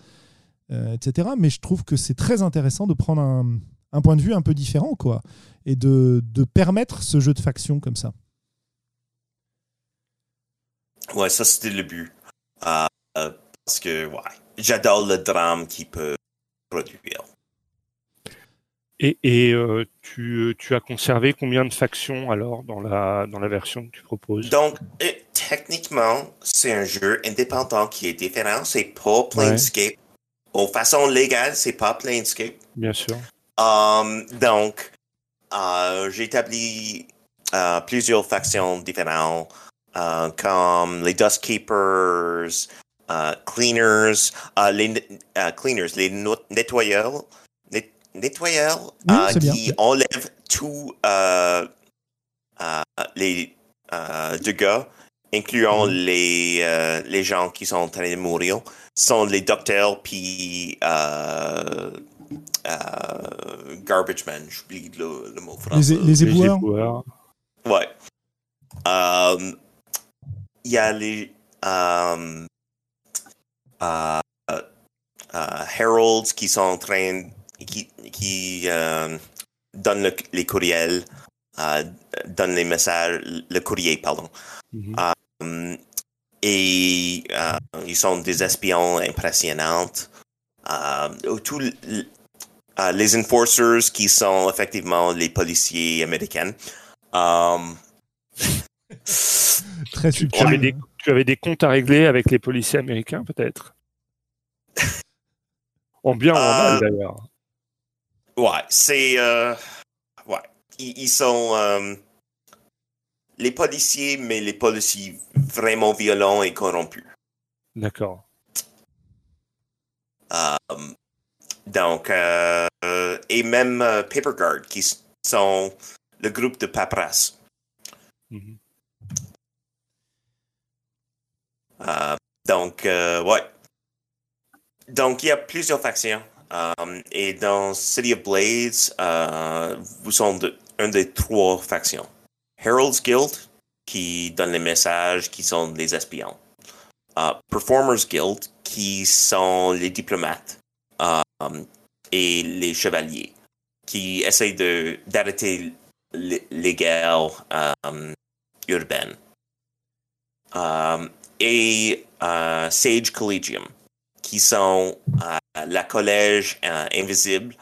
euh, etc. Mais je trouve que c'est très intéressant de prendre un, point de vue un peu différent, quoi, et de, permettre ce jeu de faction comme ça. Ouais, ça c'était le but. Euh, euh, parce que, ouais, j'adore le drame qu'il peut produire. Et, et euh, tu, tu as conservé combien de factions alors dans la dans la version que tu proposes? Donc, euh, techniquement, c'est un jeu indépendant qui est différent. C'est pas Planescape. Aux façon légale, c'est pas Planescape. Bien sûr. Um, donc, euh, j'ai établi euh, plusieurs factions différentes, comme les Dustkeepers, euh, Cleaners, euh, les euh, Cleaners, les no- nettoyeurs, net- nettoyeurs Oui, euh, bien. qui enlèvent tous euh, euh, les euh, dégâts incluant les, euh, les gens qui sont en train de mourir, sont les docteurs puis euh, euh, garbage man, j'oublie le, le mot Les, français. les éboueurs éboueurs. Ouais. Euh, Il y a les euh, euh, euh, heralds qui sont en train qui, qui euh, donnent le- les courriels, euh, donnent les messages, le courrier, pardon. Mhm. Um, et euh, ils sont des espions impressionnants. Euh, tous euh, les enforcers qui sont effectivement les policiers américains. Um, Très subtil. Tu avais des comptes à régler avec les policiers américains, peut-être? En bien ou en mal, Euh, d'ailleurs. ouais, c'est. euh, ouais. Ils, ils sont. euh, les policiers, mais les policiers vraiment violents et corrompus. D'accord. Donc, et même Paper Guard, qui sont le groupe de paperasse. Mhm. Euh, donc, euh, ouais. Donc, il y a plusieurs factions. Um, et dans City of Blades, euh, vous sont de, un des trois factions. Herald's Guild, qui donne les messages, qui sont les espions. Performers Guild, qui sont les diplomates. Et les chevaliers, qui essayent de, d'arrêter les, guerres um, urbaines. Et euh, Sage Collegium, qui sont euh, la collège euh, invisible,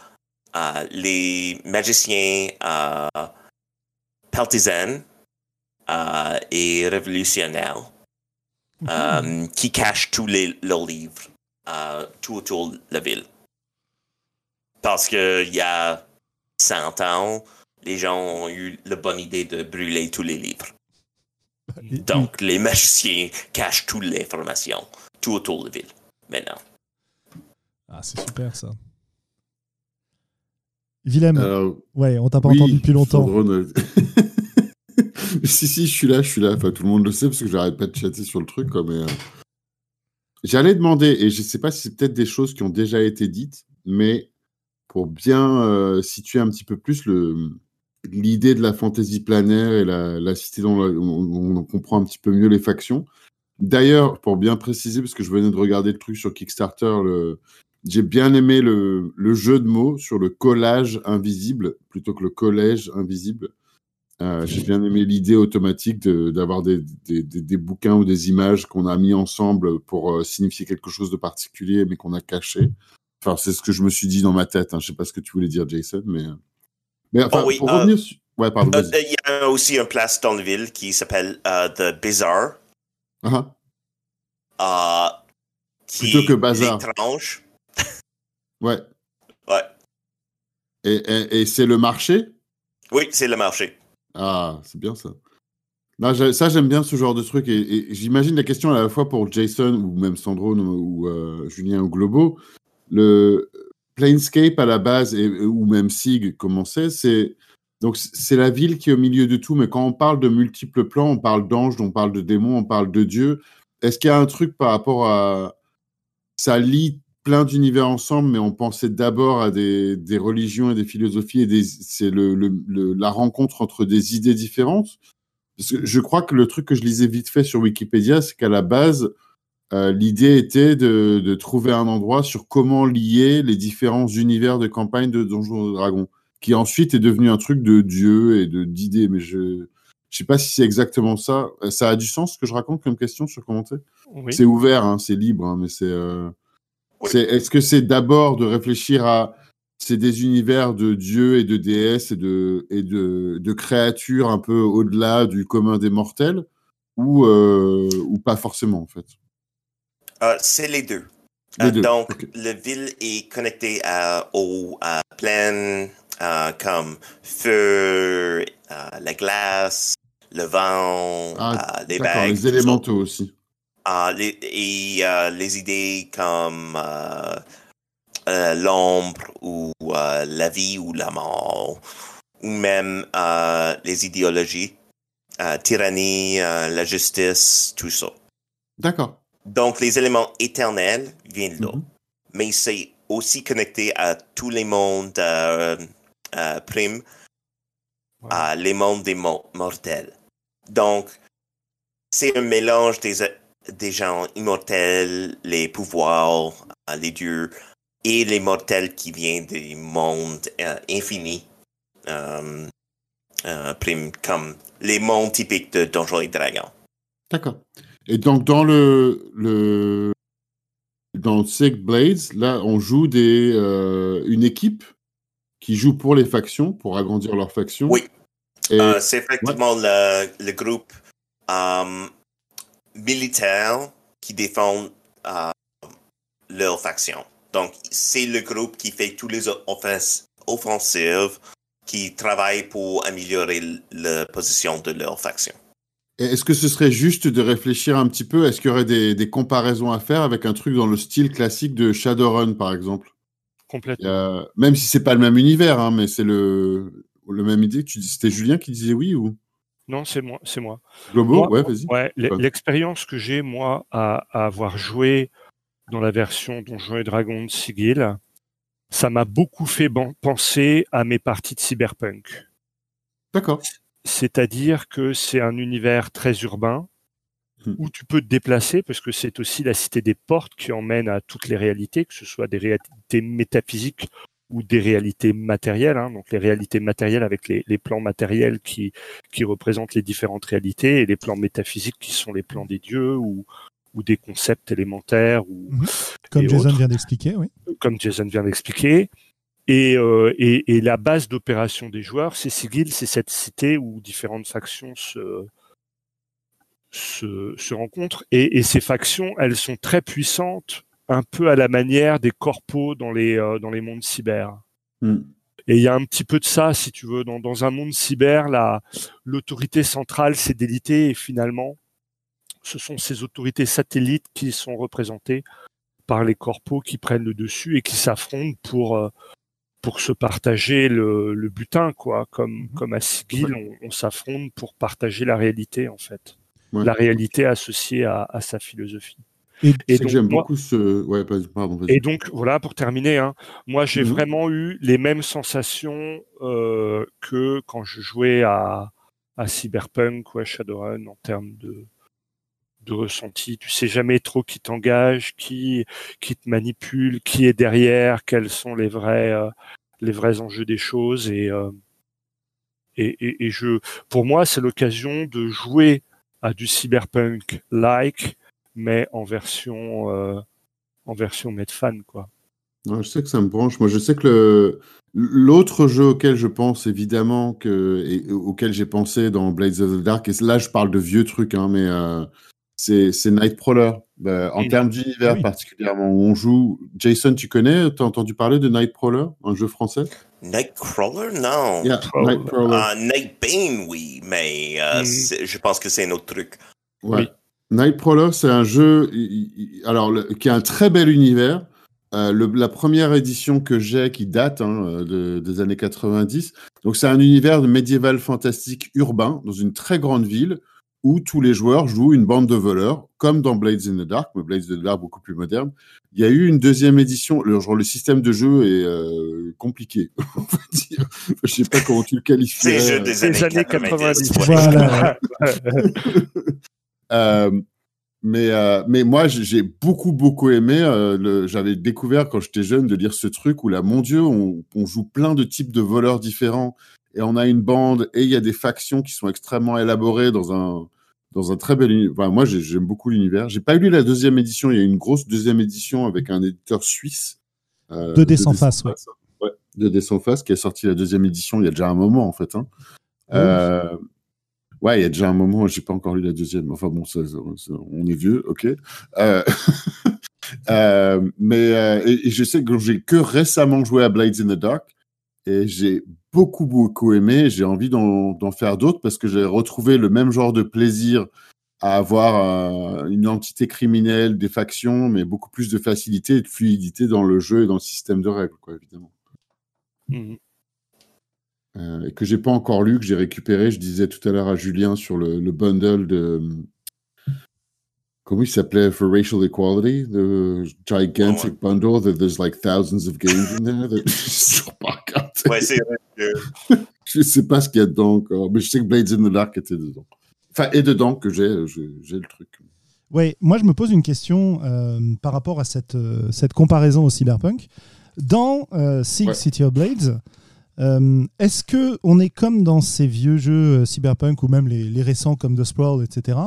euh, les magiciens euh, partisans euh, et révolutionnaires euh, qui cachent tous les, leurs livres euh, tout autour de la ville. Parce qu'il y a 100 ans, les gens ont eu la bonne idée de brûler tous les livres. Donc, les magiciens cachent toutes les informations tout autour de la ville. Maintenant. Ah, c'est super ça. Willem, Alors, ouais, on t'a pas oui, entendu depuis longtemps. Euh, si, si, je suis là, je suis là. Enfin, tout le monde le sait parce que j'arrête pas de chatter sur le truc. Quoi, mais, euh, J'allais demander, et je sais pas si c'est peut-être des choses qui ont déjà été dites, mais pour bien euh, situer un petit peu plus le l'idée de la fantaisie planaire et la, la cité dont on, comprend un petit peu mieux les factions. D'ailleurs, pour bien préciser, parce que je venais de regarder le truc sur Kickstarter, j'ai bien aimé le, le jeu de mots sur le collage invisible plutôt que le collège invisible. Euh, J'ai bien aimé l'idée automatique d'avoir des, des, des- bouquins ou des images qu'on a mis ensemble pour euh, signifier quelque chose de particulier, mais qu'on a caché. Enfin, c'est ce que je me suis dit dans ma tête. Hein. Je sais pas ce que tu voulais dire, Jason, mais. Euh, Mais enfin, Oh oui, pour euh, revenir sur. Ouais, pardon. Euh, vas-y. Il y a aussi une place dans la ville qui s'appelle euh, The Bizarre. Ah, euh, qui Plutôt que Bazar. étrange. ouais. Ouais. Et, et, et c'est le marché? Oui, c'est le marché. Ah, c'est bien ça. J'ai- ça, j'aime bien ce genre de truc. Et, et j'imagine la question à la fois pour Jason ou même Sandro ou euh, Julien ou Globo. Le Planescape à la base, et, ou même SIG, comment c'est, c'est. Donc, c'est la ville qui est au milieu de tout. Mais quand on parle de multiples plans, on parle d'anges, on parle de démons, on parle de dieux. Est-ce qu'il y a un truc par rapport à. Ça lie plein d'univers ensemble, mais on pensait d'abord à des, religions et des philosophies, et c'est la rencontre entre des idées différentes? Parce que je crois que le truc que je lisais vite fait sur Wikipédia, c'est qu'à la base, euh, l'idée était de, de trouver un endroit sur comment lier les différents univers de campagne de Donjons et Dragons, qui ensuite est devenu un truc de dieu et de d'idées. Mais je je sais pas si c'est exactement ça. Euh, Ça a du sens ce que je raconte comme question sur comment c'est Oui. c'est ouvert, hein, c'est libre, hein, mais c'est. euh, Oui. c'est- Est-ce que c'est d'abord de réfléchir à. C'est des univers de dieux et de déesses et de, et de, de créatures un peu au-delà du commun des mortels ou, euh, ou pas forcément, en fait? Euh, c'est les deux. Les deux, donc, ok. la ville est connectée à, aux plaines euh, comme feu, euh, la glace, le vent, Ah, euh, les bagues. les élémentaux aussi. Ah, les, et euh, les idées comme euh, euh, l'ombre ou euh, la vie ou la mort, ou même euh, les idéologies. euh, tyrannie, euh, la justice, tout ça. D'accord. Donc, les éléments éternels viennent là. Mhm. Mais c'est aussi connecté à tous les mondes euh, euh, primes, à les mondes des mo- mortels. Donc, c'est un mélange des, des gens immortels, les pouvoirs, euh, les dieux, et les mortels qui viennent des mondes euh, infinis, euh, euh, primes, comme les mondes typiques de Donjons et Dragons. D'accord. Et donc, dans le, le dans Sick Blades, là, on joue des, euh, une équipe qui joue pour les factions, pour agrandir leurs factions. Oui. Euh, c'est effectivement le, le groupe euh, militaire qui défend leur faction. Donc, c'est le groupe qui fait tous les offens- offensives, qui travaille pour améliorer la position de leur faction. Est-ce que ce serait juste de réfléchir un petit peu? Est-ce qu'il y aurait des, des comparaisons à faire avec un truc dans le style classique de Shadowrun, par exemple? Complètement. Même si c'est pas le même univers, hein, mais c'est le, le même idée. Tu dis, c'était Julien qui disait oui ou? Non, c'est moi. C'est moi. Globo Moi- Ouais, vas-y. Ouais, l'expérience que j'ai, moi, à, à avoir joué dans la version Donjons et Dragons de Sigil, ça m'a beaucoup fait penser à mes parties de Cyberpunk. D'accord. C'est-à-dire que c'est un univers très urbain Hmm. où tu peux te déplacer parce que c'est aussi la cité des portes qui emmène à toutes les réalités, que ce soit des réalités métaphysiques ou des réalités matérielles. hein. donc les réalités matérielles avec les, les plans matériels qui, qui représentent les différentes réalités et les plans métaphysiques qui sont les plans des dieux ou, ou des concepts élémentaires ou Comme Et Jason autres. vient d'expliquer, oui. comme Jason vient d'expliquer. Et, euh, et, et la base d'opération des joueurs, c'est Sigil, c'est cette cité où différentes factions se, se, se rencontrent. Et, et ces factions, elles sont très puissantes, un peu à la manière des corpos dans les, euh, dans les mondes cyber. Hmm. Et il y a un petit peu de ça, si tu veux, dans, dans un monde cyber, la, l'autorité centrale s'est délitée et finalement, ce sont ces autorités satellites qui sont représentées par les corpos qui prennent le dessus et qui s'affrontent pour euh, pour se partager le, le butin, quoi. Comme Mhm. comme à Sigil, on, on s'affronte pour partager la réalité, en fait, Ouais. la réalité associée à, à sa philosophie. Et, donc, j'aime beaucoup ce. Ouais, pardon. Et donc voilà, pour terminer, hein, moi j'ai Mhm. vraiment eu les mêmes sensations euh, que quand je jouais à, à Cyberpunk ou à Shadowrun en termes de, de ressenti. Tu sais jamais trop qui t'engage, qui qui te manipule, qui est derrière, quels sont les vrais euh, les vrais enjeux des choses et euh, et, et, et je pour moi c'est l'occasion de jouer à du cyberpunk like mais en version euh, en version Medfan quoi. Je sais que ça me branche. Moi, je sais que l'autre jeu auquel je pense évidemment que et auquel j'ai pensé dans Blades of the Dark, et là je parle de vieux trucs, hein, mais euh, c'est c'est Nightcrawler. Bah, en termes d'univers Oui. particulièrement où on joue. Jason, tu connais T'as entendu parler de Nightcrawler, un jeu français? Nightcrawler, non. Yeah, Nightcrawler. Ah, Nightbane, oui, mais euh, Mhm. c'est- je pense que c'est un autre truc. Ouais. Oui. Nightcrawler, c'est un jeu alors, le- qui a un très bel univers. Euh, le- la première édition que j'ai, qui date hein, de- des années 90, donc c'est un univers de médiéval fantastique urbain dans une très grande ville où tous les joueurs jouent une bande de voleurs, comme dans Blades in the Dark, mais Blades in the Dark beaucoup plus moderne. Il y a eu une deuxième édition. Le, genre, le système de jeu est euh, compliqué, on va dire. Je sais pas comment tu le qualifies. C'est jeu des années, années 90. 90. ouais. Voilà. Euh, mais, euh, mais moi, j'ai beaucoup, beaucoup aimé. euh, J'avais découvert quand j'étais jeune de lire ce truc où là, mon Dieu, on, on joue plein de types de voleurs différents et on a une bande et il y a des factions qui sont extrêmement élaborées dans un, dans un très bel univers. Enfin, moi, j'ai- j'aime beaucoup l'univers. J'ai pas lu la deuxième édition. Il y a une grosse deuxième édition avec un éditeur suisse. Euh, 2D sans sans face, ouais. Ouais, 2D sans face qui a sorti la deuxième édition il y a déjà un moment en fait. Hein. Euh, ouais, il y a déjà un moment, j'ai pas encore lu la deuxième. Enfin bon, ça, ça- ça- on est vieux, ok. Euh, euh, mais euh, et, et je sais que j'ai que récemment joué à Blades in the Dark et j'ai beaucoup beaucoup aimé. J'ai envie d'en faire d'autres parce que j'ai retrouvé le même genre de plaisir à avoir euh, une entité criminelle, des factions, mais beaucoup plus de facilité et de fluidité dans le jeu et dans le système de règles, quoi, évidemment. Mhm. euh, et que j'ai pas encore lu, que j'ai récupéré. Je disais tout à l'heure à Julien sur le, le bundle de. Comment il s'appelait For Racial Equality, the gigantic bundle that there's like thousands of games in there. That je pas Ouais, c'est vrai que... je sais pas ce qu'il y a dedans encore, mais je sais que Blades in the Dark était dedans. Enfin, et dedans que j'ai, j'ai le truc. Oui, moi je me pose une question euh, par rapport à cette, euh, cette comparaison au cyberpunk. Dans euh, Sig City of Blades, euh, est-ce que on est comme dans ces vieux jeux euh, cyberpunk ou même les, les récents comme The Sprawl, etc.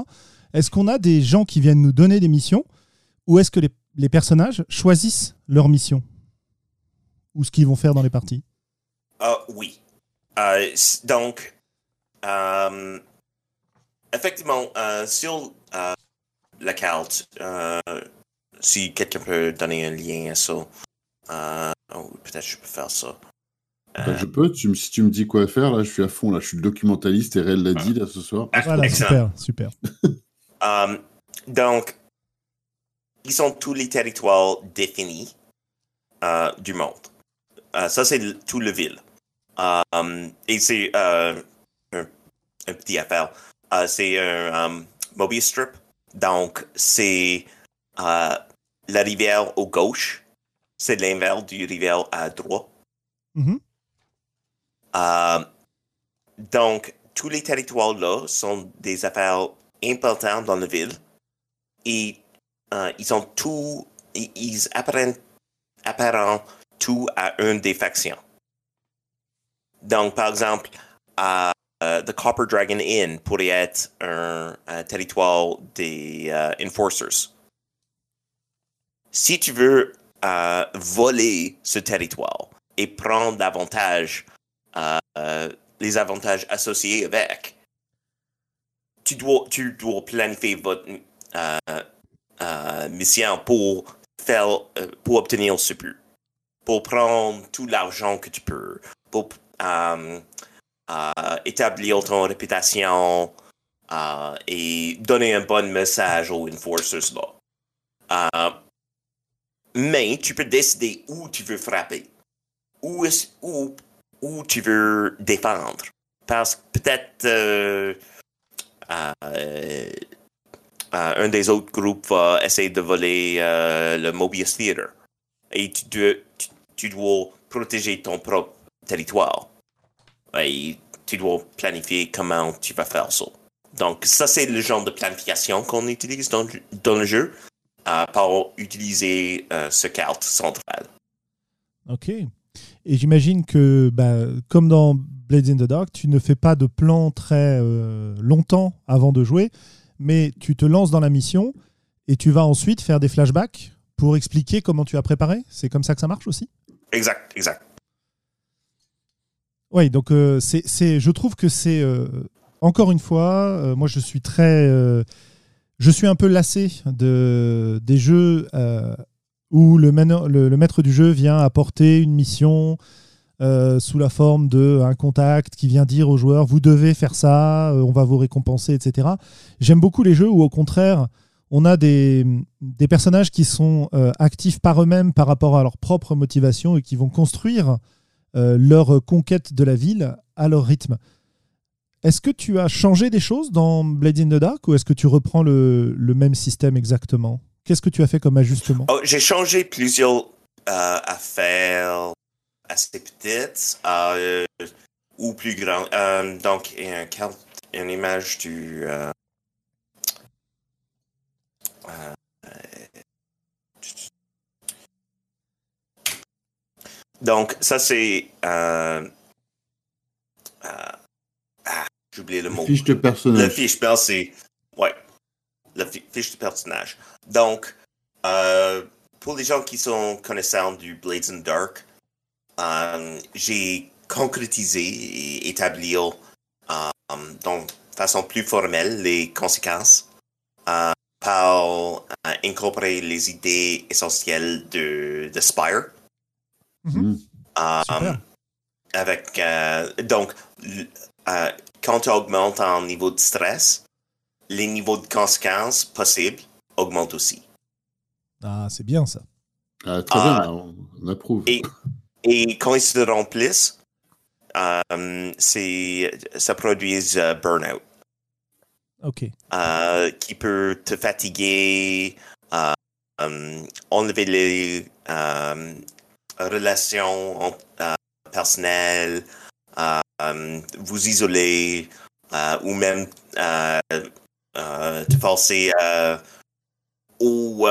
Est-ce qu'on a des gens qui viennent nous donner des missions ou est-ce que les, les, personnages choisissent leur mission ou ce qu'ils vont faire dans les parties? Uh, Oui. Uh, donc, um, effectivement, uh, sur la carte, si quelqu'un peut donner un lien à ça, oh, peut-être je peux faire ça. Bah, je peux, tu, si tu me dis quoi faire, là, je suis à fond, là, je suis le documentaliste et Réel l'a dit, là, ce soir. Ah, voilà, super, super. Um, donc, ils sont tous les territoires définis uh, du monde. Uh, ça, c'est tout le ville. Um, et c'est uh, un, un, petit affaire. c'est un um, Mobius Strip. Donc, c'est la rivière au gauche. C'est l'inverse du rivière à droite. Mm -hmm. Euh, donc, tous les territoires-là sont des affaires importantes dans la ville et euh, ils ont tout, ils apprennent, apparent tout à une des factions. Donc, par exemple, uh, uh, The Copper Dragon Inn pourrait être un, territoire des uh, Enforcers. Si tu veux voler ce territoire et prendre davantage euh, les avantages associés avec, tu dois, tu dois planifier votre euh, euh, mission pour faire, pour obtenir ce but, pour prendre tout l'argent que tu peux, pour établir ton réputation et donner un bon message aux enforcers là. mais tu peux décider où tu veux frapper. Où, où où tu veux défendre. Parce que peut-être euh, euh, euh, un des autres groupes va essayer de voler le Mobius Theater. Et tu dois, protéger ton propre territoire. Et tu dois planifier comment tu vas faire ça. Donc, ça, c'est le genre de planification qu'on utilise dans, le jeu euh, pour utiliser ce carte central. OK. Et j'imagine que, bah, comme dans Blades in the Dark, tu ne fais pas de plan très euh, longtemps avant de jouer, mais tu te lances dans la mission et tu vas ensuite faire des flashbacks pour expliquer comment tu as préparé. C'est comme ça que ça marche aussi? Exact, exact. Oui, donc euh, c'est, je trouve que c'est, euh, encore une fois, moi je suis très... je suis un peu lassé de, des jeux où le, le, maître du jeu vient apporter une mission euh, sous la forme d'un contact qui vient dire aux joueurs vous devez faire ça, euh, on va vous récompenser, etc. J'aime beaucoup les jeux où au contraire on a des, des personnages qui sont euh, actifs par eux-mêmes par rapport à leur propre motivation et qui vont construire leur conquête de la ville à leur rythme. Est-ce que tu as changé des choses dans Blade in the Dark ou est-ce que tu reprends le, le même système exactement? Qu'est-ce que tu as fait comme ajustement? Oh, J'ai changé plusieurs affaires assez petites euh, ou plus grandes. Euh, donc, une, carte, une image du. Euh, euh, donc, ça, c'est. Euh, ah, j'ai oublié le mot. Fiche de personnage. La fiche, c'est. Ouais. La fiche de personnage. Donc, pour les gens qui sont connaissants du Blades and Dark, euh, j'ai concrétisé et établi euh, de façon plus formelle les conséquences euh, par incorporer les idées essentielles de, de Spire. Mm-hmm. Um, avec donc quand tu augmentes en niveau de stress, les niveaux de conséquences possibles augmente aussi. Ah, c'est bien ça. Ah, très bien, ah. on, approuve. Et, et, quand ils se remplissent, euh, ça produit euh, burnout, Ok. euh, qui peut te fatiguer, euh, enlever les relations personnelles, vous isoler, ou même te forcer aux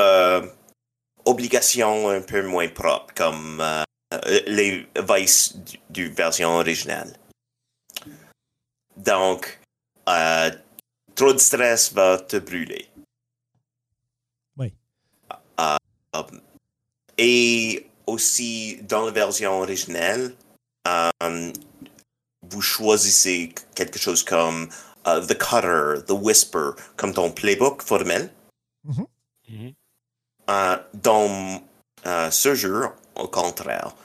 obligations un peu moins propres, comme les vices du, du version originale. Donc, euh, trop de stress va te brûler. Oui. Euh, et aussi, dans la version originale, euh, vous choisissez quelque chose comme euh, The Cutter, The Whisper, comme ton playbook formel. Mhm. Euh, dans euh, ce jeu, au contraire,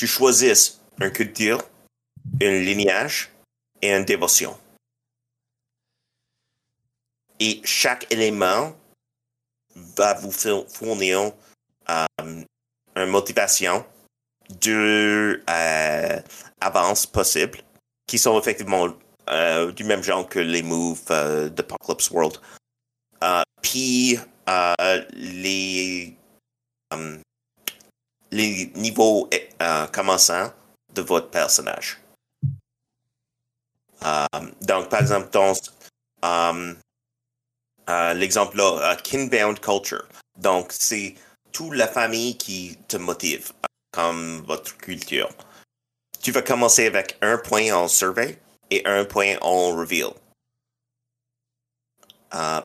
tu choisis un culture, un lignage et une dévotion. Et chaque élément va vous four- fournir euh, une motivation de euh, avance possible, qui sont effectivement euh, du même genre que les moves euh, d'Apocalypse World. Euh, Puis les, euh, les niveaux euh, commençants de votre personnage. Euh, donc, par exemple, dans euh, euh, l'exemple Kinbound Culture. Donc, c'est toute la famille qui te motive, comme votre culture. Tu vas commencer avec un point en survey et un point en reveal.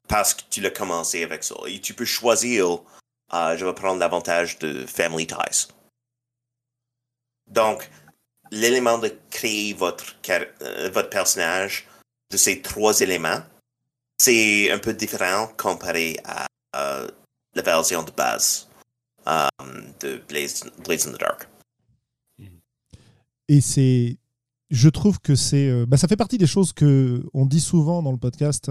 Parce que tu l'as commencé avec ça. Et tu peux choisir, euh, je vais prendre l'avantage de Family Ties. Donc, l'élément de créer votre, euh, votre personnage de ces trois éléments, c'est un peu différent comparé à euh, la version de base de Blaze, in the Dark. Et c'est. Je trouve que c'est. bah, ça fait partie des choses que on dit souvent dans le podcast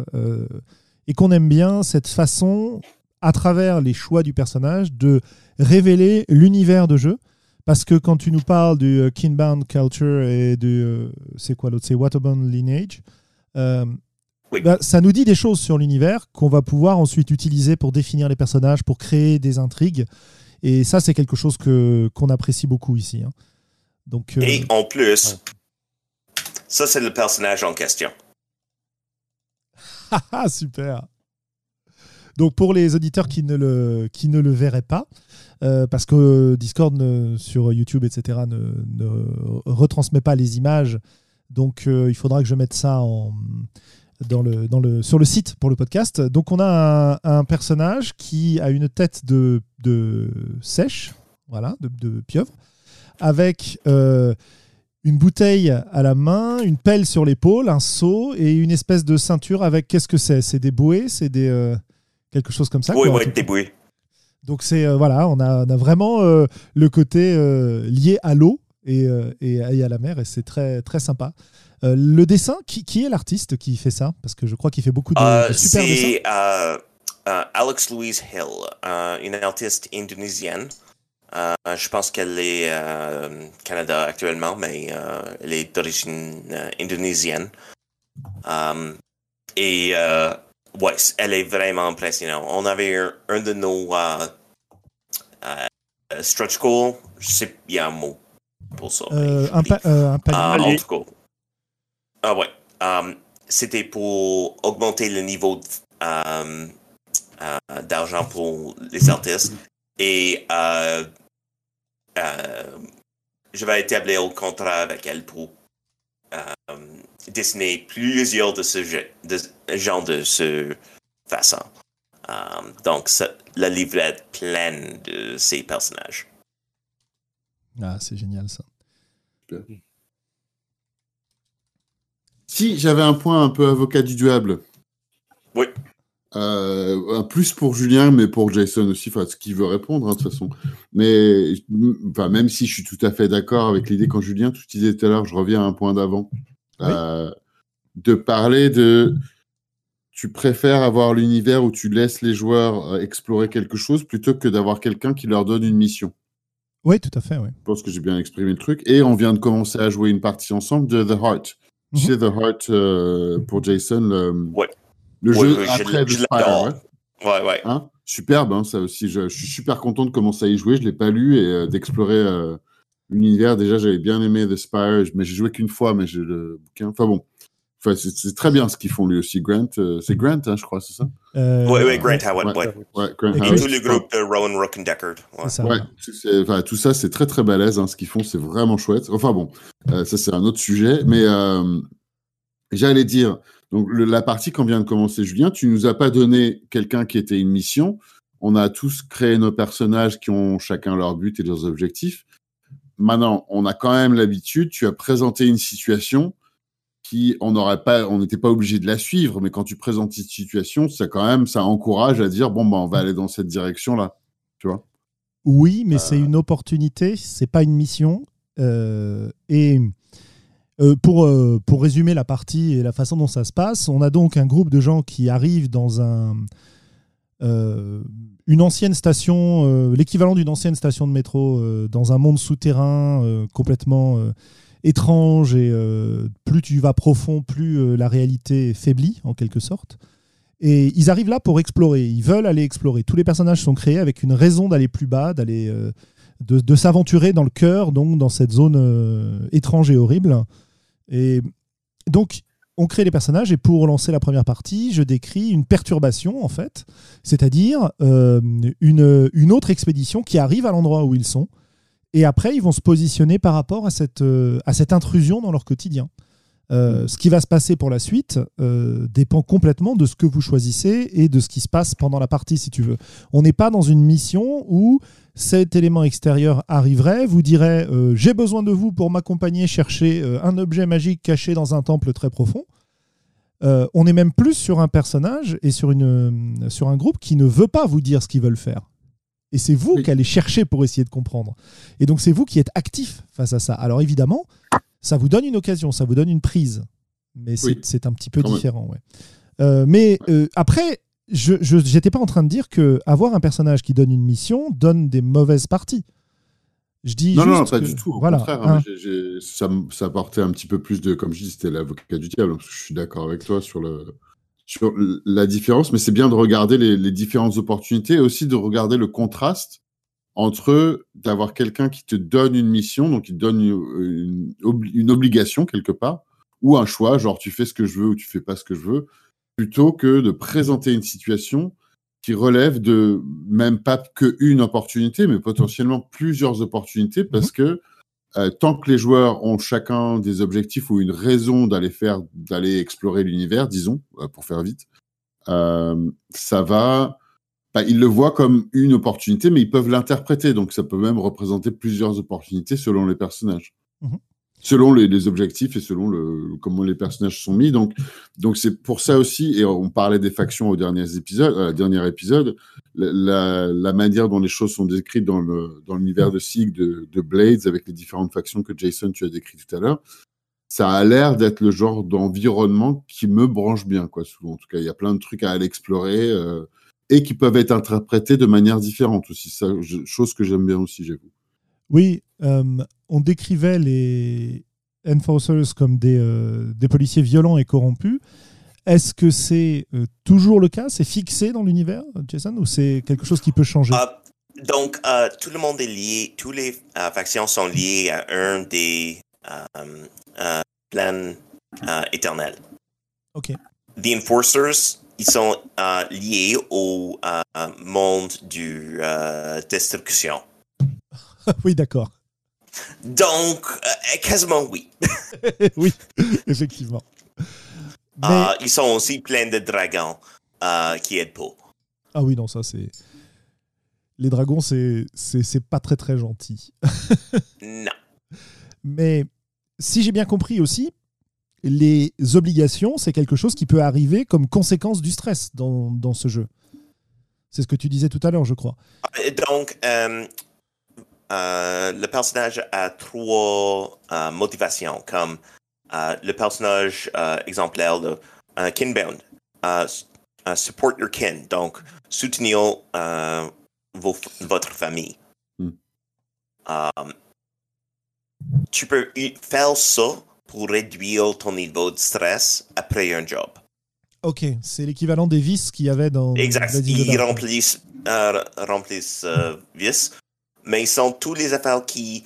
et qu'on aime bien, cette façon, à travers les choix du personnage, de révéler l'univers de jeu. Parce que quand tu nous parles du euh, Kinbound Culture et du. euh, c'est quoi l'autre? C'est Waterbound Lineage. euh, Oui. bah, ça nous dit des choses sur l'univers qu'on va pouvoir ensuite utiliser pour définir les personnages, pour créer des intrigues. Et ça, c'est quelque chose que qu'on apprécie beaucoup ici. hein. Donc, euh, Et en plus, ça c'est le personnage en question. Ah, super. Donc pour les auditeurs qui ne le, qui ne le verraient pas, euh, parce que Discord sur YouTube, etc., ne, retransmet pas les images, donc euh, il faudra que je mette ça en, dans le, dans le, sur le site pour le podcast. Donc on a un, personnage qui a une tête de, de sèche, voilà, de, pieuvre, avec euh, une bouteille à la main, une pelle sur l'épaule, un seau et une espèce de ceinture avec qu'est-ce que c'est? C'est des bouées? C'est des quelque chose comme ça oui, quoi, oui. Donc c'est euh, voilà, on a, on a vraiment euh, le côté euh, lié à l'eau et, et, à- la mer et c'est très très sympa. Le dessin, qui, qui est l'artiste qui fait ça? Parce que je crois qu'il fait beaucoup de, de super dessins. c'est Alex Louise Hill, une artiste indonésienne. Je pense qu'elle est euh, Canada actuellement, mais elle est d'origine indonésienne. Um, et ouais, elle est vraiment impressionnante. On avait un, un de nos euh, euh, stretch goals, je sais, il y a un mot pour ça. Euh, un, pa- euh, un palier. Ah, en Allez. tout cas. Ah ouais. Um, C'était pour augmenter le niveau um, euh, d'argent pour les artistes. Et euh, euh, je vais établir un contrat avec elle pour euh, dessiner plusieurs de ce jeu- de genre de ce façon. Um, donc, ça- la livrette pleine de ces personnages. Ah, c'est génial ça. Si j'avais un point un peu avocat du diable. Oui. Euh, un plus pour Julien, mais pour Jason aussi, enfin, ce qu'il veut répondre, hein, de toute façon. Mais enfin, même si je suis tout à fait d'accord avec l'idée, quand Julien, tu disais tout à l'heure, je reviens à un point d'avant, Oui. euh, de parler de. Tu préfères avoir l'univers où tu laisses les joueurs euh, explorer quelque chose plutôt que d'avoir quelqu'un qui leur donne une mission? Oui, tout à fait, oui. Je pense que j'ai bien exprimé le truc. Et on vient de commencer à jouer une partie ensemble de The Heart. Tu Mhm. sais, The Heart, euh, pour Jason, le, Ouais. le Ouais, jeu ouais, après The je ouais. Ouais, ouais. Hein? Superbe, hein, ça aussi. Je, je suis super content de commencer à y jouer. Je ne l'ai pas lu et euh, d'explorer euh, l'univers. Déjà, j'avais bien aimé The Spire, mais j'ai joué qu'une fois, mais j'ai le bouquin. Enfin bon, enfin, c'est c'est très bien ce qu'ils font lui aussi. Grant, euh, c'est Grant, hein, je crois, c'est ça? Euh, ouais, Grant Howard, ouais. ouais. Ouais, Grant Et tout le groupe de Rowan Rockendecker. Ouais. C'est ça. Ouais, c'est- c'est- enfin, tout ça, c'est très très balèze. hein, ce qu'ils font, c'est vraiment chouette. Enfin bon, euh, ça c'est un autre sujet. Mais euh, j'allais dire, donc le- la partie qu'on vient de commencer, Julien, tu nous as pas donné quelqu'un qui était une mission. On a tous créé nos personnages qui ont chacun leur but et leurs objectifs. Maintenant, on a quand même l'habitude. Tu as présenté une situation qui, on n'aurait pas, on n'était pas obligé de la suivre, mais quand tu présentes une situation, ça quand même, ça encourage à dire bon, ben, on va aller dans cette direction-là. Tu vois Oui, mais c'est Euh. une opportunité, c'est pas une mission. Euh, et euh, pour, euh, pour résumer la partie et la façon dont ça se passe, on a donc un groupe de gens qui arrivent dans un, euh, une ancienne station, euh, l'équivalent d'une ancienne station de métro, euh, dans un monde souterrain euh, complètement étrange. Et plus tu vas profond, plus la réalité faiblit, en quelque sorte. Et ils arrivent là pour explorer. Ils veulent aller explorer. Tous les personnages sont créés avec une raison d'aller plus bas, d'aller, de, de s'aventurer dans le cœur, donc dans cette zone étrange et horrible. Et donc, on crée les personnages et pour lancer la première partie, je décris une perturbation en fait, c'est-à-dire euh, une, autre expédition qui arrive à l'endroit où ils sont. Et après, ils vont se positionner par rapport à cette, euh, à cette intrusion dans leur quotidien. Euh, ce qui va se passer pour la suite euh, dépend complètement de ce que vous choisissez et de ce qui se passe pendant la partie, si tu veux. On n'est pas dans une mission où cet élément extérieur arriverait, vous dirait euh, j'ai besoin de vous pour m'accompagner chercher un objet magique caché dans un temple très profond. On est même plus sur un personnage et sur, une, sur un groupe qui ne veut pas vous dire ce qu'ils veulent faire. Et c'est vous Oui. qui allez chercher pour essayer de comprendre. Et donc c'est vous qui êtes actif face à ça. Alors évidemment, ça vous donne une occasion, ça vous donne une prise. Mais c'est Oui. c'est un petit peu Quand différent. Ouais. Euh, mais euh, après, je n'étais pas en train de dire que avoir un personnage qui donne une mission donne des mauvaises parties. Je dis Non, juste non, pas que- du tout. Au voilà, contraire, hein. hein, ça, ça apportait un petit peu plus de, comme je dis, c'était l'avocat du diable. Je suis d'accord avec toi sur, le, sur l- la différence, mais c'est bien de regarder les, les différentes opportunités et aussi de regarder le contraste entre d'avoir quelqu'un qui te donne une mission, donc il te donne une, une obli- une obligation quelque part, ou un choix, genre tu fais ce que je veux ou tu fais pas ce que je veux, plutôt que de présenter une situation qui relève de même pas que une opportunité, mais potentiellement plusieurs opportunités, parce que euh, tant que les joueurs ont chacun des objectifs ou une raison d'aller faire, d'aller explorer l'univers, disons, euh, pour faire vite, euh, ça va. Bah, ils le voient comme une opportunité, mais ils peuvent l'interpréter. Donc, ça peut même représenter plusieurs opportunités selon les personnages, Mhm. selon les, les objectifs et selon le, comment les personnages sont mis. Donc, donc c'est pour ça aussi. Et on parlait des factions au dernier épisode. Euh, dernier épisode la, la, la manière dont les choses sont décrites dans le dans l'univers de Sig, de, de Blades, avec les différentes factions que Jason tu as décrit tout à l'heure, ça a l'air d'être le genre d'environnement qui me branche bien, quoi. Souvent, en tout cas, il y a plein de trucs à aller explorer euh, et qui peuvent être interprétés de manière différente aussi. Ça, je- chose que j'aime bien aussi, j'avoue. Oui, euh, on décrivait les enforcers comme des, euh, des policiers violents et corrompus. Est-ce que c'est euh, toujours le cas? C'est fixé dans l'univers, Jason, ou c'est quelque chose qui peut changer? Euh, donc, tout le monde est lié, toutes les factions sont liées à un des plans éternels. Ok. The Enforcers, ils sont euh, liés au euh, monde du euh, destruction. oui, d'accord. Donc, quasiment oui. oui, effectivement. Mais- ils sont aussi pleins de dragons qui aident pas. Ah oui, non, ça c'est. Les dragons, c'est pas très très gentil. Non. Mais si j'ai bien compris aussi, les obligations, c'est quelque chose qui peut arriver comme conséquence du stress dans, dans ce jeu. C'est ce que tu disais tout à l'heure, je crois. Euh, Donc, euh, euh, le personnage a trois euh, motivations, comme euh, le personnage euh, exemplaire de euh, Kinbound, euh, euh, support your kin, donc soutenir euh, vos- votre famille. Hmm. euh, tu peux faire ça pour réduire ton niveau de stress après un job. Ok, c'est l'équivalent des vis qu'il y avait dans. Exact. Ils remplissent, euh, remplissent euh, vis, mais ils sont tous les affaires qui,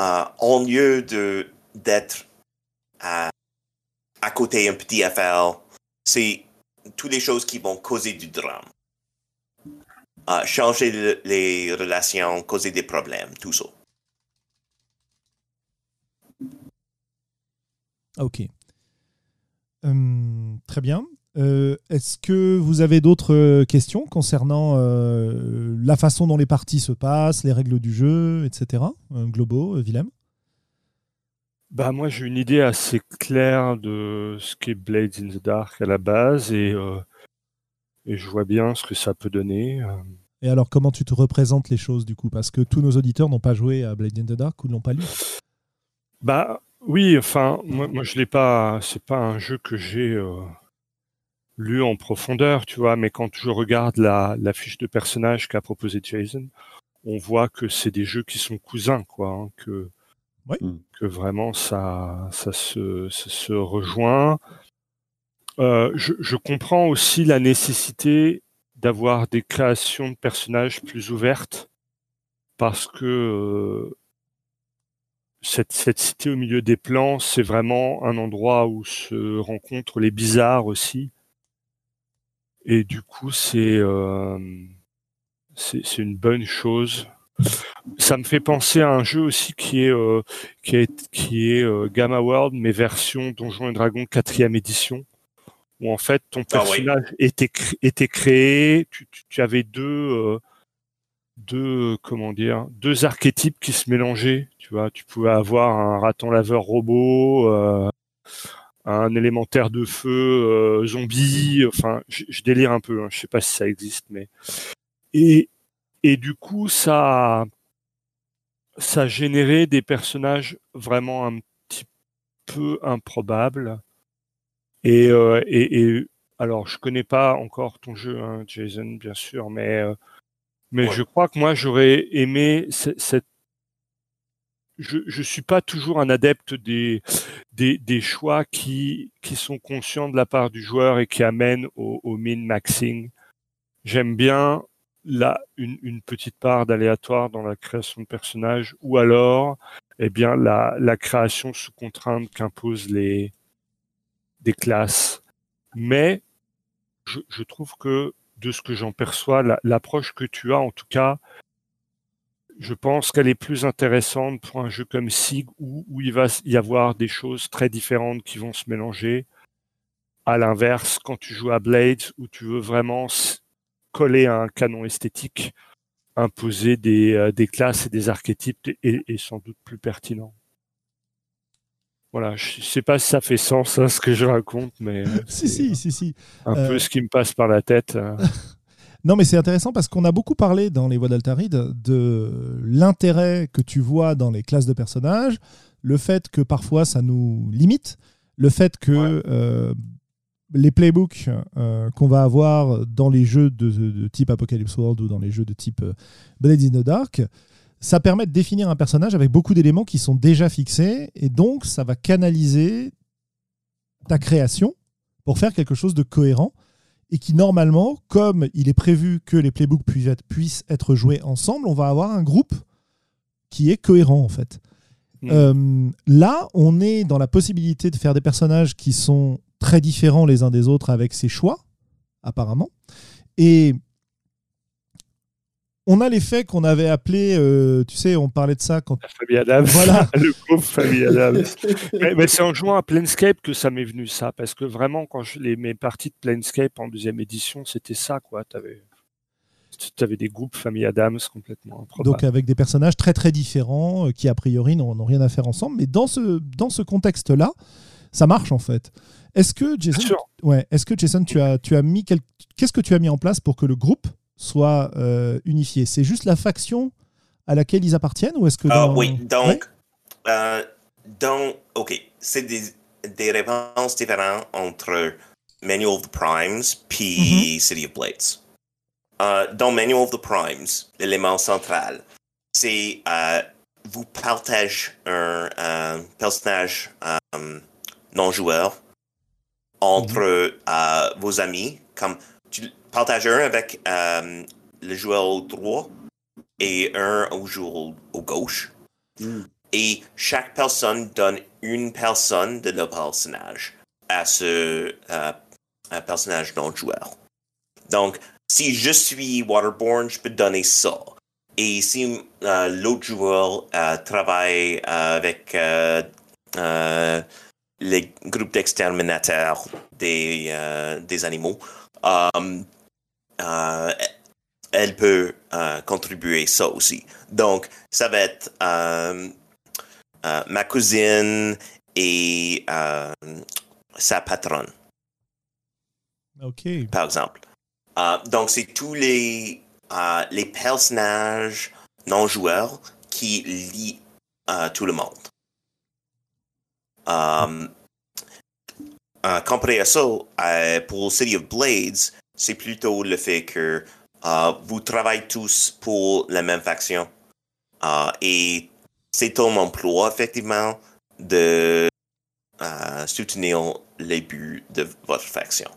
euh, lieu de d'être à, à côté un petit affaire, c'est toutes les choses qui vont causer du drame. Euh, changer le- les relations, causer des problèmes, tout ça. Ok. Hum, très bien. Euh, Est-ce que vous avez d'autres euh, questions concernant euh, la façon dont les parties se passent, les règles du jeu, etc. Globaux, euh, Willem? Bah moi j'ai une idée assez claire de ce qu'est Blades in the Dark à la base et, euh, et je vois bien ce que ça peut donner. Et alors, comment tu te représentes les choses du coup? Parce que tous nos auditeurs n'ont pas joué à Blade in the Dark ou ne l'ont pas lu. Bah oui, enfin moi, moi je l'ai pas, c'est pas un jeu que j'ai euh, lu en profondeur, tu vois, mais quand je regarde la, la fiche de personnage qu'a proposé Jason, on voit que c'est des jeux qui sont cousins, quoi, hein, que Oui. Mm. que vraiment ça ça se ça se rejoint. Euh, je, je comprends aussi la nécessité d'avoir des créations de personnages plus ouvertes parce que euh, cette, cette cité au milieu des plans, c'est vraiment un endroit où se rencontrent les bizarres aussi. Et du coup, c'est euh, c'est une bonne chose. Ça me fait penser à un jeu aussi qui est euh, qui est qui est euh, Gamma World, mais version Donjons et Dragons quatrième édition, où en fait ton Ah oui. personnage était cré- était créé. Tu, tu, tu avais deux deux comment dire deux archétypes qui se mélangeaient. Tu vois, tu pouvais avoir un raton laveur robot. euh, un élémentaire de feu euh, zombie, enfin, je, délire un peu, hein, je sais pas si ça existe, mais et et du coup ça ça a généré des personnages vraiment un petit peu improbables et euh, et, alors je connais pas encore ton jeu, hein, Jason, bien sûr, mais mais Ouais. je crois que moi j'aurais aimé ce- cette je je suis pas toujours un adepte des des, des choix qui qui sont conscients de la part du joueur et qui amènent au, au min maxing. J'aime bien là une, une petite part d'aléatoire dans la création de personnages ou alors eh bien la, la création sous contrainte qu'imposent les des classes. Mais je, je trouve que de ce que j'en perçois, la- l'approche que tu as en tout cas, je pense qu'elle est plus intéressante pour un jeu comme Sig où, où il va y avoir des choses très différentes qui vont se mélanger. À l'inverse, quand tu joues à Blades où tu veux vraiment coller à un canon esthétique, imposer des, euh, classes et des archétypes est sans doute plus pertinent. Voilà, je sais pas si ça fait sens hein, ce que je raconte, mais euh, si, si, si, si. un Euh, peu ce qui me passe par la tête. euh. Non, mais c'est intéressant parce qu'on a beaucoup parlé dans les voix d'Altaride de l'intérêt que tu vois dans les classes de personnages, le fait que parfois ça nous limite, le fait que Ouais. euh, les playbooks euh, qu'on va avoir dans les jeux de, de type Apocalypse World ou dans les jeux de type euh, Blades in the Dark, ça permet de définir un personnage avec beaucoup d'éléments qui sont déjà fixés et donc ça va canaliser ta création pour faire quelque chose de cohérent et qui normalement, comme il est prévu que les playbooks puissent être, joués ensemble, on va avoir un groupe qui est cohérent en fait. Mm. Euh, là, on est dans la possibilité de faire des personnages qui sont très différents les uns des autres avec ses choix, apparemment. Et on a l'effet qu'on avait appelé, euh, tu sais, on parlait de ça quand. La famille Adams. Voilà. le groupe famille Adams. mais, mais c'est en jouant à Planescape que ça m'est venu ça, parce que vraiment quand je les mes parties de Planescape en deuxième édition, c'était ça quoi. T'avais avais des groupes famille Adams complètement improbables. Donc avec des personnages très très différents euh, qui a priori n'ont rien à faire ensemble. Mais dans ce, dans ce contexte-là, ça marche en fait. Est-ce que Jason, ouais, est-ce que Jason, tu as, tu as mis quel- qu'est-ce que tu as mis en place pour que le groupe soit euh, unifié C'est juste la faction à laquelle ils appartiennent ou est-ce que Ah dans- oui, Ouais. donc, euh, donc, ok, c'est des, des réponses différentes entre Manual of the Primes puis City of Blades. Euh, dans Manual of the Primes, l'élément central, c'est euh, vous partagez un, un personnage euh, non-joueur entre euh, vos amis, comme tu partages un avec euh, le joueur droit et un au joueur au, au gauche. Hmm. Et chaque personne donne une personne de leur personnage à ce euh, personnage non joueur. Donc, si je suis Waterborne, je peux donner ça. Et si euh, l'autre joueur euh, travaille avec euh, euh, les groupes d'exterminateurs des, des animaux, elle peut euh, contribuer ça aussi. Donc, ça va être euh, euh, ma cousine et euh, sa patronne, Ok. par exemple. Euh, donc, c'est tous les, euh, les personnages non joueurs qui lient euh, tout le monde. Euh, euh, comparé à ça, euh, pour City of Blades, c'est plutôt le fait que euh, vous travaillez tous pour la même faction. Euh, et c'est ton emploi, effectivement, de euh, soutenir les buts de votre faction.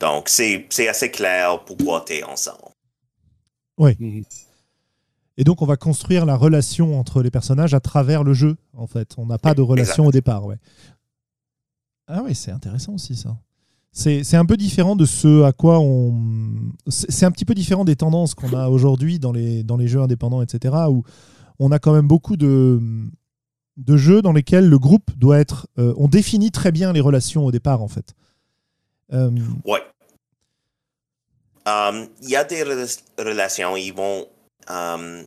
Donc, c'est c'est assez clair pourquoi tu es ensemble. Mhm. Et donc, on va construire la relation entre les personnages à travers le jeu, en fait. On n'a pas de relation au départ, ouais. Ah oui, c'est intéressant aussi, ça. C'est un peu différent de ce à quoi on... C'est un petit peu différent des tendances qu'on a aujourd'hui dans les, dans les jeux indépendants, etc., où on a quand même beaucoup de, de jeux dans lesquels le groupe doit être... euh, on définit très bien les relations au départ, en fait. Euh, Ouais. Um, Il y a des rela- relations, ils vont um,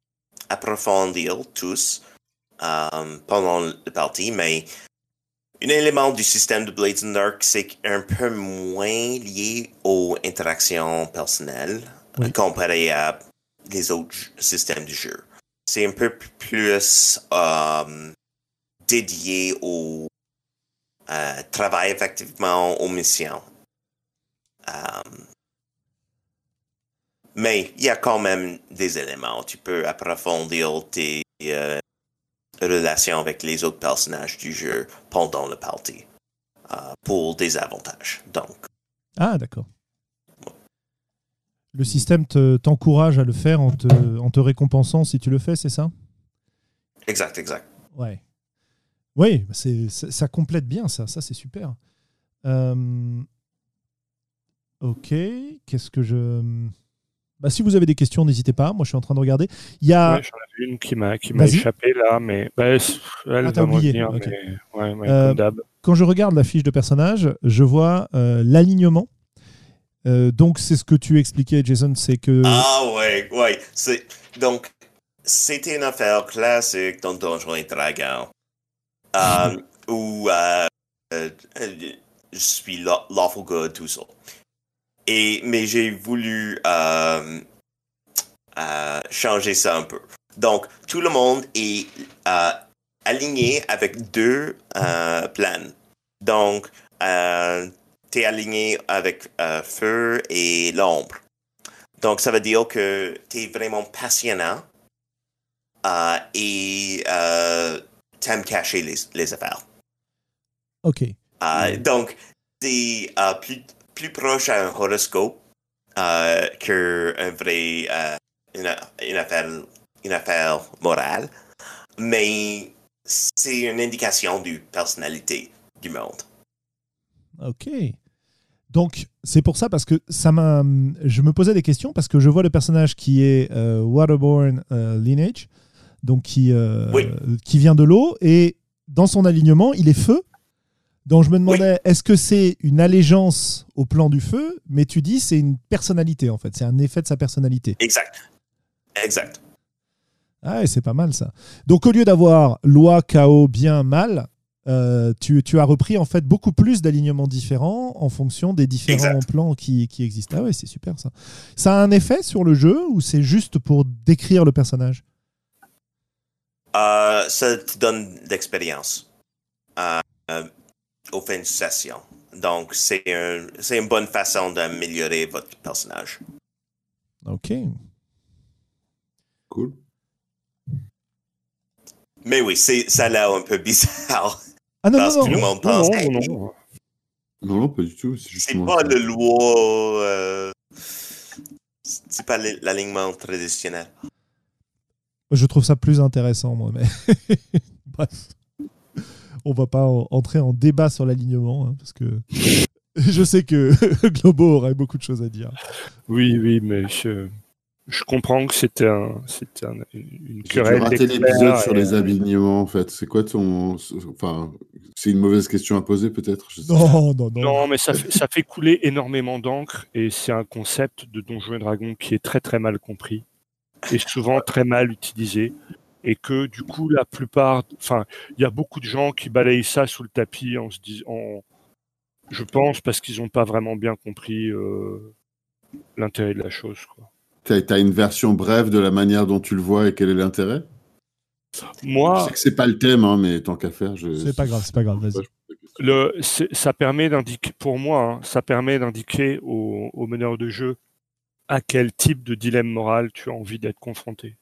approfondir tous um, pendant le parti, mais un élément du système de Blades and Dark, c'est un peu moins lié aux interactions personnelles Oui. comparé à les autres systèmes du jeu. C'est un peu plus um, dédié au euh, travail effectivement aux missions. Um, mais il y a quand même des éléments. Tu peux approfondir tes euh, relations avec les autres personnages du jeu pendant le party euh, pour des avantages. Donc, Ah, d'accord. Le système te- t'encourage à le faire en te, en te récompensant si tu le fais, c'est ça? Exact, exact. Ouais. Oui, bah c'est, c'est- ça complète bien ça, ça c'est super. Euh, Ok, qu'est-ce que je... Bah, si vous avez des questions, n'hésitez pas, moi je suis en train de regarder. Il y a... Ouais, J'en avais une qui m'a qui m'a échappé là, mais bah, elle Ah, va oublié, revenir. ok. mais- ouais, ouais, Euh. Quand je regarde la fiche de personnage, je vois euh, l'alignement. Euh, donc c'est ce que tu expliquais, Jason, c'est que... Ah ouais, ouais. C'est, donc, c'était une affaire classique dans Donjons et Dragons. Euh, où euh, euh, je suis law- lawful good, tout ça. Et, mais j'ai voulu euh, euh, changer ça un peu. Donc, tout le monde est euh, aligné avec deux plans. Donc, tu es aligné avec feu et l'ombre. Donc, ça veut dire que tu es vraiment passionnant et t'aimes cacher les, les affaires. Ok. Euh, Donc, c'est plus, plus proche à un horoscope euh, qu'un vrai euh, une, une affaire, une affaire morale, mais c'est une indication du personnalité du monde. Ok. Donc, c'est pour ça, parce que ça m'a. Je me posais des questions, parce que je vois le personnage qui est euh, Waterborne euh, Lineage, donc qui, Oui. qui vient de l'eau, et dans son alignement, il est feu. Donc, je me demandais, est-ce que c'est une allégeance au plan du feu Mais tu dis, c'est une personnalité, en fait. C'est un effet de sa personnalité. Exact. Exact. Ah, et c'est pas mal, ça. Donc, au lieu d'avoir loi, chaos, bien, mal, euh, tu, tu as repris en fait beaucoup plus d'alignements différents en fonction des différents Exact. plans qui, qui existent. Ah ouais, c'est super ça. Ça a un effet sur le jeu ou c'est juste pour décrire le personnage? Euh, ça te donne d'expérience euh, euh, au fin de session. Donc, c'est un, c'est une bonne façon d'améliorer votre personnage. Ok. Cool. Mais oui, c'est ça a l'air un peu bizarre. Ah non, Parce non, que non. le monde Non, pense. non, hey, non. Non, non, pas du tout. C'est pas ça. le loi. euh, c'est pas l'alignement traditionnel. Je trouve ça plus intéressant, moi. Mais bref, on va pas en- entrer en débat sur l'alignement, hein, parce que je sais que Globo aurait beaucoup de choses à dire. Oui, oui, mais je, je comprends que c'était un, une J'ai querelle rater d'experts l'épisode sur les alignements, en fait. C'est quoi ton. Enfin, c'est une mauvaise question à poser, peut-être. Non, non, non. Non, mais ça fait, ça fait couler énormément d'encre et c'est un concept de Donjons et Dragons qui est très très mal compris et souvent très mal utilisé et que du coup la plupart, enfin, il y a beaucoup de gens qui balayent ça sous le tapis en se disant, je pense parce qu'ils n'ont pas vraiment bien compris euh, l'intérêt de la chose. T'as as une version brève de la manière dont tu le vois et quel est l'intérêt? Je Moi, sais que c'est pas le thème, hein, mais tant qu'à faire, je. C'est pas grave, c'est pas grave, vas-y. le, ça permet d'indiquer, pour moi, hein, ça permet d'indiquer au, au meneur de jeu à quel type de dilemme moral tu as envie d'être confronté.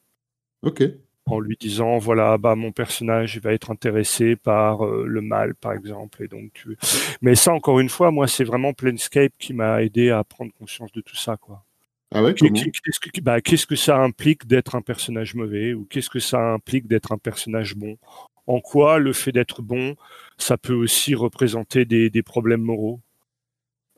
Ok. En lui disant voilà bah mon personnage il va être intéressé par euh, le mal par exemple et donc tu mais ça encore une fois moi c'est vraiment Planescape qui m'a aidé à prendre conscience de tout ça quoi. Ah ouais, qu'est-ce que bah, qu'est-ce que ça implique d'être un personnage mauvais ou qu'est-ce que ça implique d'être un personnage bon? En quoi le fait d'être bon ça peut aussi représenter des, des problèmes moraux?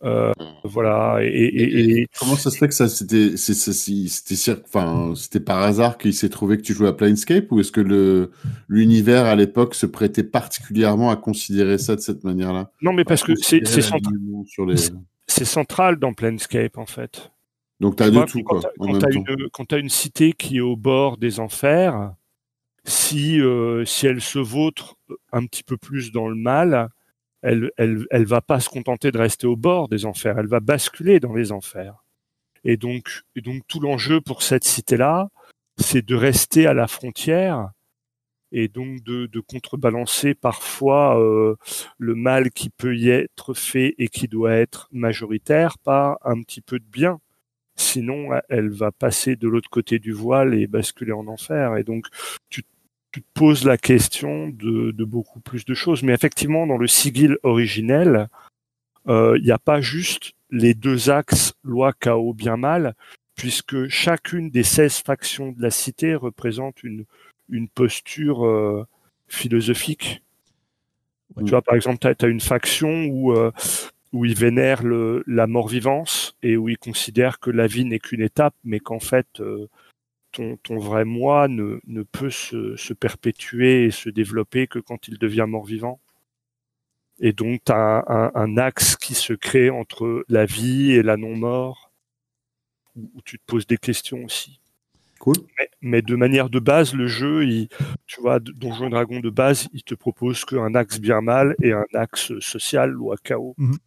Euh, voilà et, et- et- et- Comment ça se fait que ça c'était c'était enfin c'était par hasard qu'il s'est trouvé que tu jouais à Planescape ou est-ce que le l'univers à l'époque se prêtait particulièrement à considérer ça de cette manière-là? Non mais parce que c'est les central dans Planescape en fait. Donc t'as Tu de vois, tout quand quoi quand quand t'as une cité qui est au bord des enfers, si, euh, si elle se vautre un petit peu plus dans le mal, elle, elle, va pas se contenter de rester au bord des enfers, elle va basculer dans les enfers. Et donc, et donc tout l'enjeu pour cette cité-là, c'est de rester à la frontière et donc de, de contrebalancer parfois euh, le mal qui peut y être fait et qui doit être majoritaire par un petit peu de bien. Sinon, elle va passer de l'autre côté du voile et basculer en enfer. Et donc, tu, tu te poses la question de, de beaucoup plus de choses. Mais effectivement, dans le sigil originel, euh, il n'y a pas juste les deux axes loi, chaos, bien, mal, puisque chacune des 16 factions de la cité représente une, une posture euh, philosophique. Ouais. Tu vois, par exemple, tu as, une faction où, euh, où ils vénèrent le, la mort-vivance et où ils considèrent que la vie n'est qu'une étape, mais qu'en fait, euh, ton, ton vrai moi ne, ne peut se, se perpétuer et se développer que quand il devient mort-vivant. Et donc, tu as un, un, un axe qui se crée entre la vie et la non-mort, où, où tu te poses des questions aussi. Cool. Mais, mais, de manière de base, le jeu, il, tu vois, Donjon Dragon de base, il te propose qu'un axe bien mal et un axe social ou à chaos, Mhm.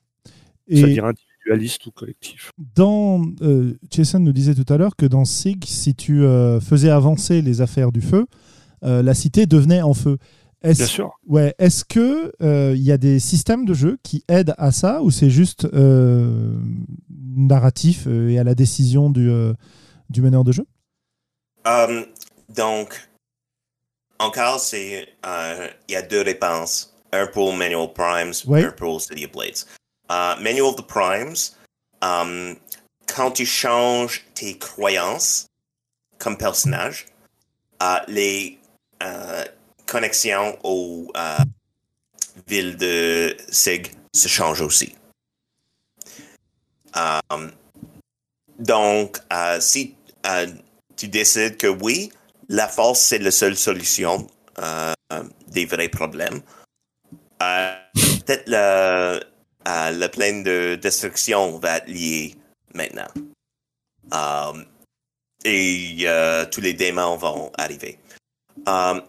c'est-à-dire individualiste ou collectif. Dans, euh, Jason nous disait tout à l'heure que dans SIG, si tu euh, faisais avancer les affaires du feu, euh, la cité devenait en feu. Bien Est-ce sûr. ouais, est que il y a des systèmes de jeu qui aident à ça ou c'est juste euh, narratif euh, et à la décision du, euh, du meneur de jeu? Um, donc, encore, c'est euh, il y a deux réponses. Un pour Manual Primes, Oui. un pour City of Blades. Uh, Manual of the Primes, um, quand tu changes tes croyances comme personnage, uh, les euh, connexions aux euh, villes de Sig se changent aussi. Donc, euh, si euh, tu décides que oui, la force c'est la seule solution euh, des vrais problèmes, euh, peut-être le, euh, le plein de destruction va être lié maintenant. Um, et euh, tous les démons vont arriver. Um,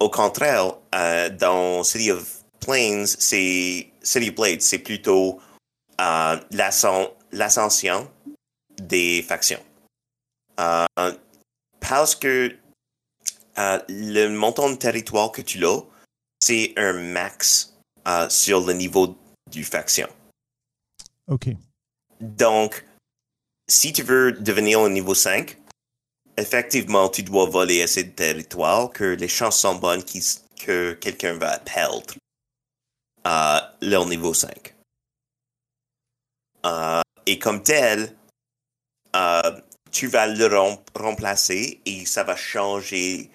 au contraire, euh, dans City of Plains, c'est City of Blades, c'est plutôt euh, l'ascen- l'ascension des factions. Euh, parce que euh, le montant de territoire que tu as, c'est un max sur le niveau du faction. Ok. Donc, si tu veux devenir au niveau 5, effectivement, tu dois voler assez de territoire que les chances sont bonnes que quelqu'un va perdre à leur niveau 5. Euh, et comme tel, euh, tu vas le remplacer et ça va changer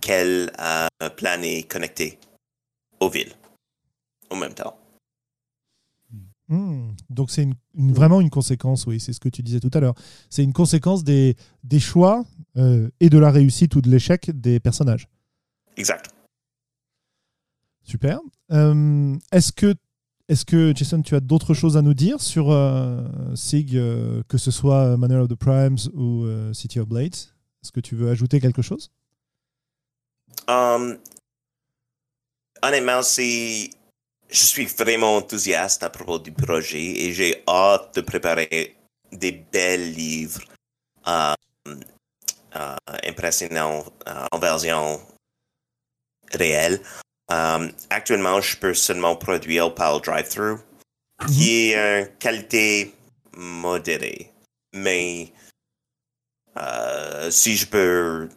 quel euh, plan est connecté aux villes en même temps. Hmm. donc c'est une, vraiment une conséquence, oui, c'est ce que tu disais tout à l'heure. C'est une conséquence des, des choix euh, et de la réussite ou de l'échec des personnages. Exact. Super. Euh, est-ce que, est que, Jason, tu as d'autres choses à nous dire sur euh, SIG, que ce soit Manual of the Primes ou City of Blades? Est-ce que tu veux ajouter quelque chose? Um, Honnêtement, c'est je suis vraiment enthousiaste à propos du projet et j'ai hâte de préparer des belles livres euh, euh, impressionnants euh, en version réelle. actuellement, je peux seulement produire par le drive-through, qui mhm. est une qualité modérée. Mais si je peux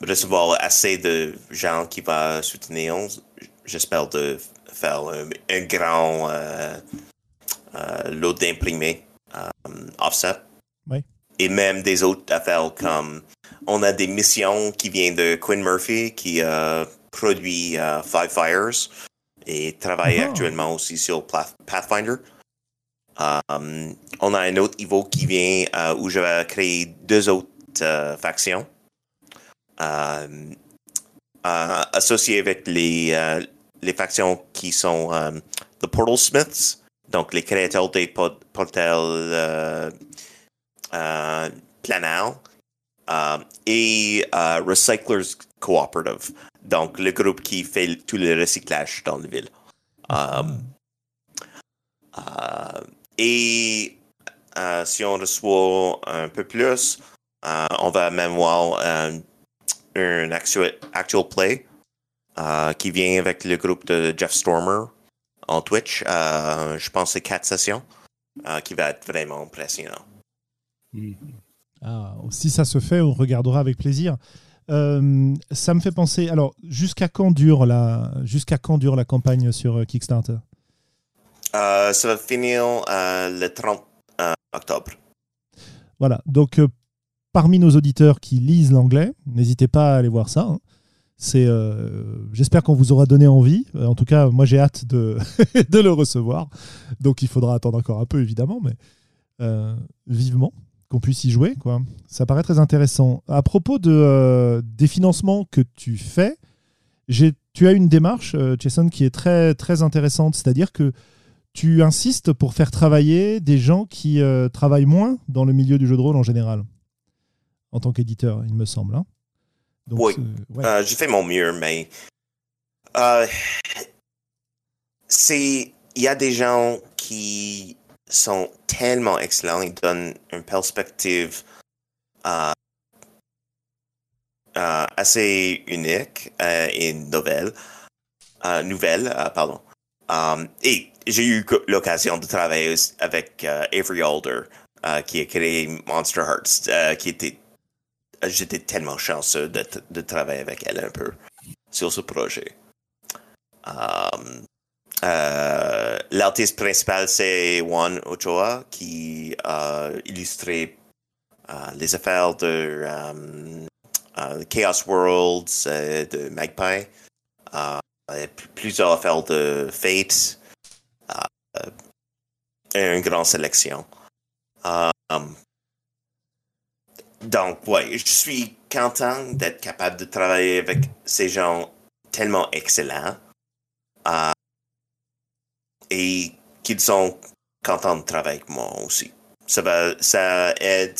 recevoir assez de gens qui vont soutenir, j'espère de faire un, grand euh, euh, lot d'imprimés euh, offset. Et même des autres affaires comme on a des missions qui viennent de Quinn Murphy qui produit Five Fires et travaille ah. actuellement aussi sur Pathfinder. on a un autre niveau qui vient où je vais créer deux autres factions. associées avec les, les factions qui sont euh, The Portal Smiths, donc les créateurs des portels euh, euh, euh, et Recyclers Cooperative, donc le groupe qui fait tout le recyclage dans la ville. et si on reçoit un peu plus, on va même voir un actual, actual play euh, qui vient avec le groupe de Jeff Stormer en Twitch. Euh, je pense que c'est quatre sessions euh, qui va être vraiment impressionnant. Mm-hmm. Ah, si ça se fait, on regardera avec plaisir. ça me fait penser. Alors, jusqu'à quand dure la jusqu'à quand dure la campagne sur Kickstarter? Ça va finir le 30 octobre. Voilà. Donc, parmi nos auditeurs qui lisent l'anglais, n'hésitez pas à aller voir ça. Hein. Euh, j'espère qu'on vous aura donné envie. Euh, en tout cas, moi j'ai hâte de, de le recevoir. Donc il faudra attendre encore un peu évidemment, mais euh, vivement qu'on puisse y jouer. Quoi. Ça paraît très intéressant. À propos de, des financements que tu fais, tu as une démarche, Jason, qui est très, très intéressante. C'est-à-dire que tu insistes pour faire travailler des gens qui travaillent moins dans le milieu du jeu de rôle en général, en tant qu'éditeur, il me semble. Hein oui, euh, j'ai fait mon mieux, mais euh, c'est il y a des gens qui sont tellement excellents, ils donnent une perspective euh, assez unique et nouvelle, nouvelle, pardon. et j'ai eu l'occasion de travailler avec Avery Alder, qui a créé Monster Hearts, qui était j'étais tellement chanceux de, travailler avec elle un peu sur ce projet. Um, euh, L'artiste principal, c'est Juan Ochoa, qui a illustré euh, les affaires de um, uh, Chaos Worlds, euh, de Magpie, plusieurs affaires de Fate, une grande sélection. Um, donc, ouais, je suis content d'être capable de travailler avec ces gens tellement excellents euh, et qu'ils sont contents de travailler avec moi aussi. Ça, va, ça aide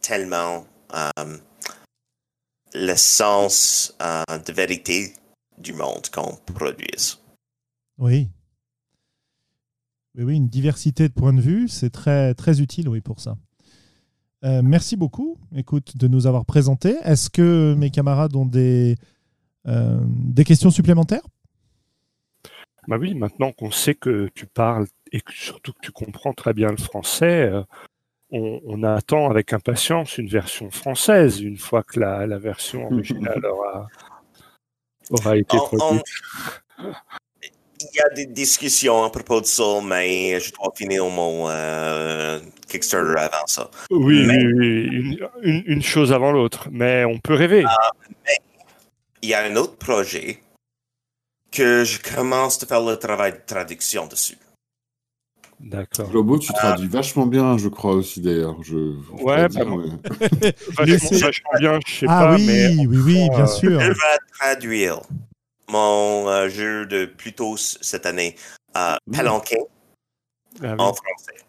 tellement euh, le sens euh, de vérité du monde qu'on produise. Oui. Oui, oui, une diversité de points de vue, c'est très, très utile, oui, pour ça. Euh, merci beaucoup, écoute, de nous avoir présenté. Est-ce que mes camarades ont des, euh, des questions supplémentaires? Bah oui, maintenant qu'on sait que tu parles et que surtout que tu comprends très bien le français, euh, on, on, attend avec impatience une version française une fois que la, la version originale aura, aura été produite. Il y a des discussions à propos de ça, mais je dois finir mon euh, Kickstarter avant ça. Oui, mais, oui, oui. Une, une, chose avant l'autre, mais on peut rêver. Euh, mais il y a un autre projet que je commence à faire le travail de traduction dessus. D'accord. Globo, tu traduis vachement bien, je crois aussi d'ailleurs. Je... Ouais, bah, mais... vachement, vachement, bien, je sais ah, pas. oui, mais oui, oui, bien sûr. Je vais traduire mon euh, jeu de plus tôt cette année, euh, Palanquin, Ah oui, en français,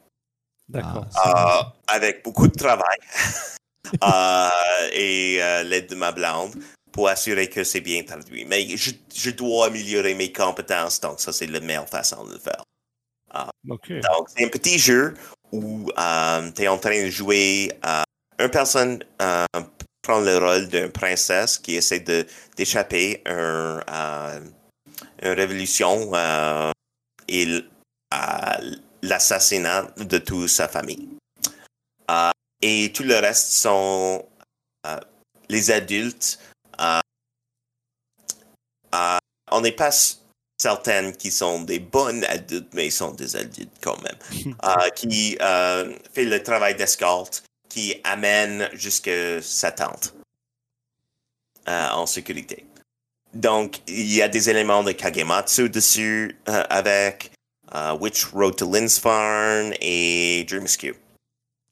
D'accord. Ah, Euh, avec beaucoup de travail euh, et euh, l'aide de ma blonde pour assurer que c'est bien traduit. Mais je, je dois améliorer mes compétences, donc ça c'est la meilleure façon de le faire. Ok. Donc, c'est un petit jeu où tu es en train de jouer. euh, une personne euh, prend le rôle d'une princesse qui essaie de d'échapper à un, euh, une révolution euh, et à l'assassinat de toute sa famille. Euh, et tout le reste sont les adultes. on n'est pas certaines qui sont des bonnes adultes, mais ils sont des adultes quand même, euh, qui euh, fait le travail d'escorte, qui amène jusqu'à sa tante euh, en sécurité. Donc, il y a des éléments de Kagematsu dessus euh, avec euh, Witch Road to Linsfarn et Dream Askew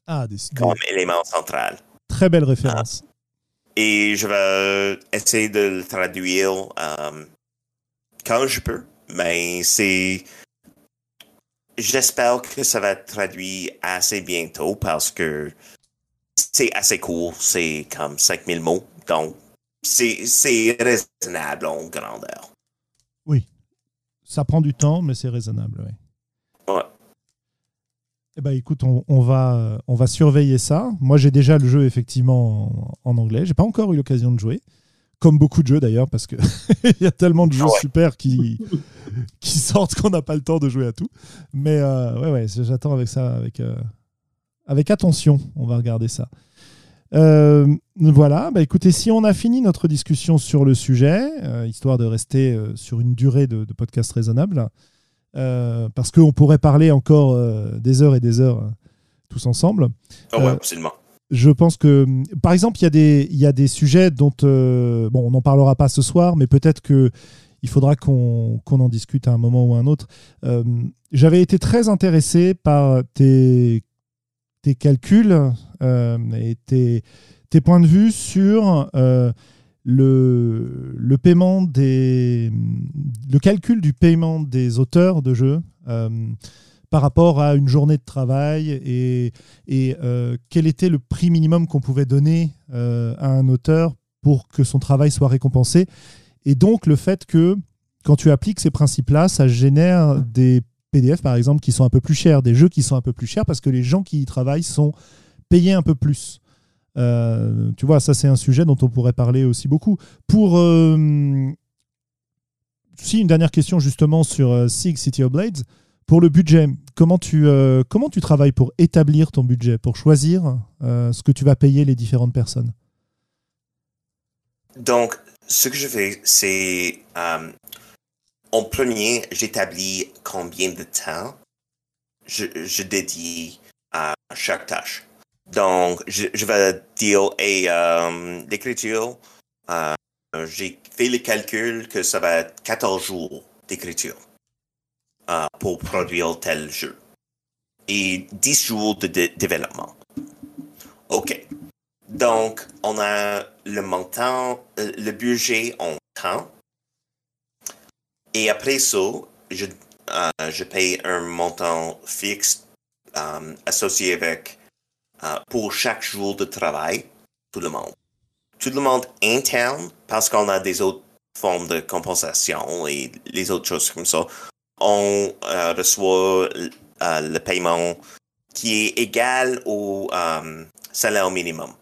Ah, comme élément central. très belles références. Et je vais essayer de le traduire euh, quand je peux. Mais c'est. J'espère que ça va être traduit assez bientôt parce que c'est assez court. C'est comme 5000 mots. Donc, c'est raisonnable en grandeur. Ça prend du temps, mais c'est raisonnable. Ouais. Ouais. Eh ben, écoute, on, on va, on va surveiller ça. Moi, j'ai déjà le jeu effectivement en, en anglais. J'ai pas encore eu l'occasion de jouer, comme beaucoup de jeux d'ailleurs, parce que il y a tellement de jeux Ah ouais. super qui, qui sortent qu'on n'a pas le temps de jouer à tout. Mais euh, ouais, ouais, j'attends avec ça, avec, euh, avec attention. On va regarder ça. Euh, voilà, bah écoutez, si on a fini notre discussion sur le sujet, euh, histoire de rester euh, sur une durée de, de podcast raisonnable, parce qu'on pourrait parler encore des heures et des heures tous ensemble. Ah ouais, absolument. Je pense que, par exemple, il y, a des- y a des sujets dont, bon, on n'en parlera pas ce soir, mais peut-être que il faudra qu'on qu'on en discute à un moment ou à un autre. J'avais été très intéressé par tes, tes calculs euh, et tes, points de vue sur euh, le, paiement des le calcul du paiement des auteurs de jeux euh, par rapport à une journée de travail et, et quel était le prix minimum qu'on pouvait donner à un auteur pour que son travail soit récompensé. Et donc le fait que quand tu appliques ces principes-là, ça génère des PDF par exemple qui sont un peu plus chers, des jeux qui sont un peu plus chers parce que les gens qui y travaillent sont payés un peu plus. Euh, tu vois, ça c'est un sujet dont on pourrait parler aussi beaucoup. Pour euh, si une dernière question justement sur euh, Sig City of Blades, pour le budget, comment tu euh, comment tu travailles pour établir ton budget, pour choisir ce que tu vas payer les différentes personnes? Donc, ce que je fais, c'est en premier, j'établis combien de temps je, je dédie à chaque tâche. Donc, je, je vais dire, et euh, euh, j'ai fait le calcul que ça va être 14 jours d'écriture euh, pour produire tel jeu. Et 10 jours de dé- développement. OK. Donc, on a le montant, le budget en temps. Et après ça, je, euh, je paye un montant fixe euh, associé avec euh, pour chaque jour de travail, tout le monde. Tout le monde interne, parce qu'on a des autres formes de compensation et les autres choses comme ça, on euh, reçoit euh, le paiement qui est égal au euh, salaire minimum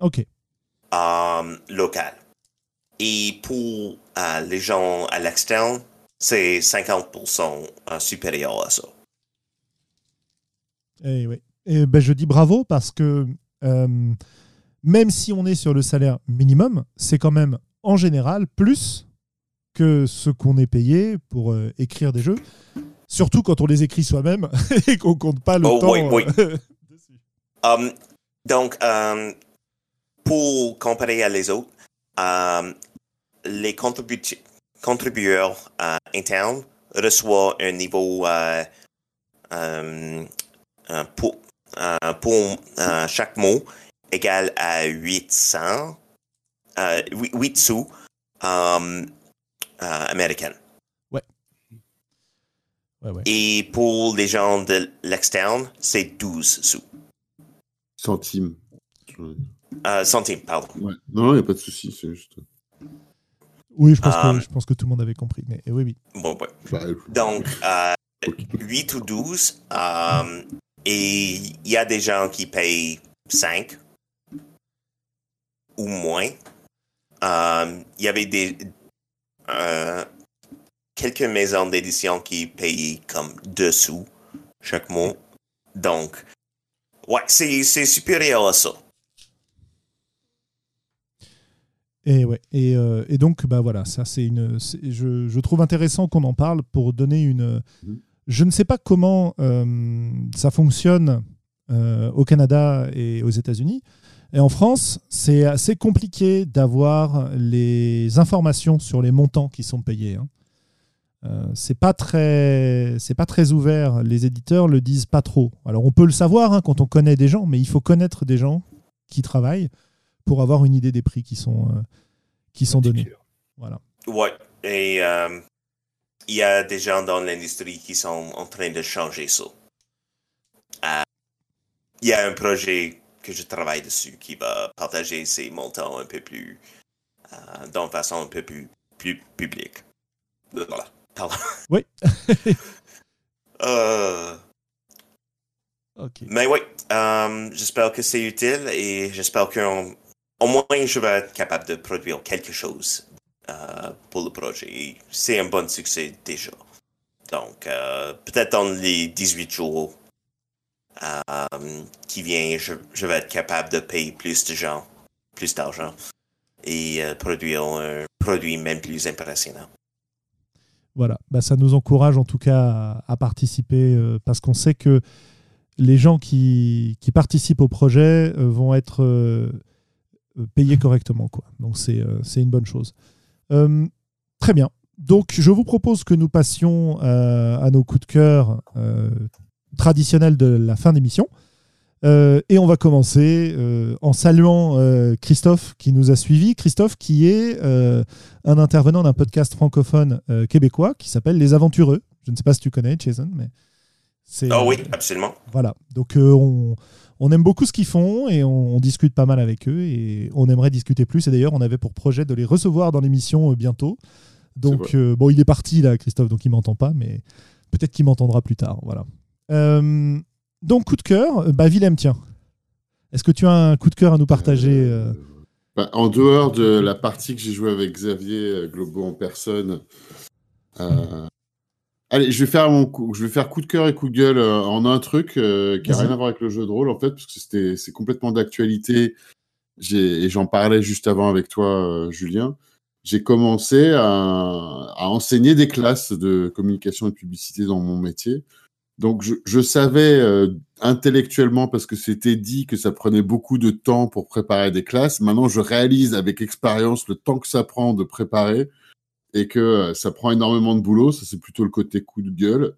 Ok, euh, local. Et pour euh, les gens à l'externe, c'est 50% euh, supérieur à ça. Eh oui. Et ben, je dis bravo parce que euh, même si on est sur le salaire minimum, c'est quand même en général plus que ce qu'on est payé pour euh, écrire des jeux. Surtout quand on les écrit soi-même et qu'on compte pas le Oh, temps. oui, oui. dessus. Um, donc, um, pour comparer à les autres, um, les contribu- contributeurs euh, internes reçoivent un niveau euh, um, euh, pour, euh, pour euh, chaque mot égal à 800, euh, 8, 8 sous um, euh, américains. Ouais, ouais. Et pour les gens de l'externe, c'est 12 sous. Centimes. Euh, centimes, pardon. Ouais. Non, il n'y a pas de souci. C'est juste. Oui, je pense, Euh, que, je pense que tout le monde avait compris. Mais eh oui, oui. Bon, ouais. Bah, Donc, euh, 8 ou 12. euh, et il y a des gens qui payent 5 ou moins. Euh, Il y avait des euh, quelques maisons d'édition qui payaient comme 2 sous chaque mot. Donc, ouais, c'est c'est supérieur à ça. Et, ouais. et, euh, et donc, bah voilà, ça c'est une. Je, je trouve intéressant qu'on en parle pour donner une. Mhm. Je ne sais pas comment euh, ça fonctionne euh, au Canada et aux États-Unis. Et en France, c'est assez compliqué d'avoir les informations sur les montants qui sont payés. hein. C'est pas très, c'est pas très ouvert. Les éditeurs le disent pas trop. Alors on peut le savoir hein, quand on connaît des gens, mais il faut connaître des gens qui travaillent pour avoir une idée des prix qui sont, euh, qui sont donnés. Voilà. Ouais, et euh, il y a des gens dans l'industrie qui sont en train de changer ça. Euh, Il y a un projet que je travaille dessus qui va partager ces montants un peu plus, euh, d'une façon un peu plus, plus publique. Voilà. Pardon. Oui. Euh, Ok. mais oui, euh, j'espère que c'est utile et j'espère qu'au au moins je vais être capable de produire quelque chose euh, pour le projet. Et C'est un bon succès déjà. Donc, euh, peut-être dans les 18 jours euh, qui viennent, je, je vais être capable de payer plus de gens, plus d'argent et produire un produit même plus impressionnant. Voilà, bah, ça nous encourage en tout cas à, participer parce qu'on sait que les gens qui, participent au projet vont être euh, payés correctement. Quoi. Donc c'est euh, une bonne chose. Euh, très bien. Donc je vous propose que nous passions à nos coups de cœur traditionnels de la fin d'émission. Euh, et on va commencer euh, en saluant euh, Christophe qui nous a suivis. Christophe qui est un intervenant d'un podcast francophone québécois qui s'appelle Les Aventureux. Je ne sais pas si tu connais, Jason, mais c'est. Ah oui, euh, absolument. voilà. Donc on, on aime beaucoup ce qu'ils font et on, on discute pas mal avec eux et on aimerait discuter plus. Et d'ailleurs, on avait pour projet de les recevoir dans l'émission euh, bientôt. Donc euh, bon, il est parti là, Christophe, donc il m'entend pas, mais peut-être qu'il m'entendra plus tard. Voilà. Euh, donc coup de cœur, bah Willem, tiens. Est-ce que tu as un coup de cœur à nous partager euh, Bah, en dehors de la partie que j'ai jouée avec Xavier Globo en personne, allez, je vais faire mon coup, je vais faire coup de cœur et coup de gueule euh, en un truc euh, qui a Vas-y. rien à voir avec le jeu de rôle en fait, parce que c'était c'est complètement d'actualité. J'ai et j'en parlais juste avant avec toi, euh, Julien. J'ai commencé à, à enseigner des classes de communication et de publicité dans mon métier. Donc je, je savais euh, intellectuellement parce que c'était dit que ça prenait beaucoup de temps pour préparer des classes. Maintenant, je réalise avec expérience le temps que ça prend de préparer et que euh, ça prend énormément de boulot. Ça, c'est plutôt le côté coup de gueule.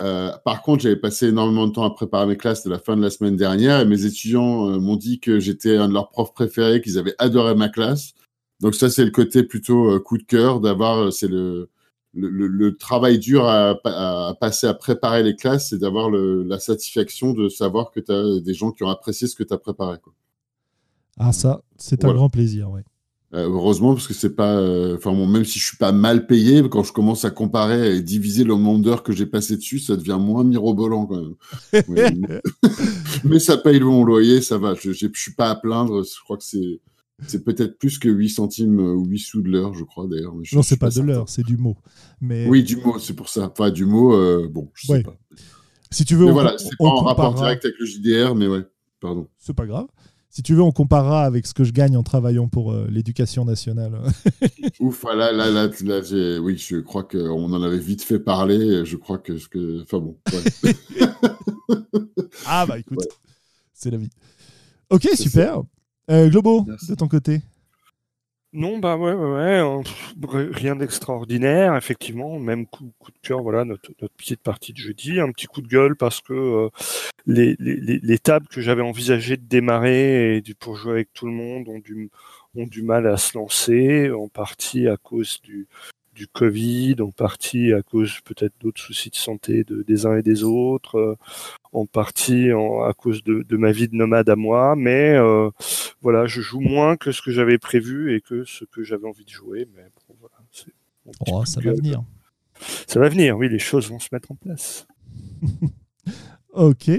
Euh, par contre, j'avais passé énormément de temps à préparer mes classes de la fin de la semaine dernière et mes étudiants euh, m'ont dit que j'étais un de leurs profs préférés, qu'ils avaient adoré ma classe. Donc ça, c'est le côté plutôt euh, coup de cœur d'avoir, c'est le, le, le- le travail dur à, à- à passer à préparer les classes, c'est d'avoir la satisfaction de savoir que tu as des gens qui ont apprécié ce que tu as préparé. Quoi. Ah ça, c'est un Voilà. grand plaisir. Ouais. Euh, heureusement, parce que c'est pas, euh, enfin bon, même si je suis pas mal payé, quand je commence à comparer et diviser le nombre d'heures que j'ai passé dessus, ça devient moins mirobolant quand même. Mais, ça paye mon loyer, ça va. Je, je suis pas à plaindre. Je crois que c'est, c'est peut-être plus que 8 centimes euh, ou 8 sous de l'heure, je crois d'ailleurs. non, c'est suis pas de l'heure, c'est du mot. Mais Oui, du mot, c'est pour ça. Enfin, du mot, euh, bon, je sais Ouais. pas. Si tu veux, Mais on, voilà, c'est pas en rapport direct avec le JDR, mais ouais, pardon. C'est pas grave. Si tu veux, on comparera avec ce que je gagne en travaillant pour euh, l'éducation nationale. Ouf, ah, là, là, là, là, j'ai- oui, je crois qu'on en avait vite fait parler. Je crois que ce que. Enfin bon. ouais. ah bah écoute, c'est la vie. Ok, super. Euh, Globo, Merci. de ton côté Non, bah ouais, ouais, pff, rien d'extraordinaire, effectivement. Même coup, de cœur, voilà, notre, petite partie de jeudi. Un petit coup de gueule parce que euh, les, les, les- les tables que j'avais envisagé de démarrer et pour jouer avec tout le monde ont du, ont du mal à se lancer, en partie à cause du, du Covid, en partie à cause peut-être d'autres soucis de santé de, des uns et des autres, euh, en partie en- à cause de, de ma vie de nomade à moi, mais euh, voilà, je joue moins que ce que j'avais prévu et que ce que j'avais envie de jouer, mais bon, voilà, Oh, ça va venir. Ça va venir, oui, les choses vont se mettre en place. Ok.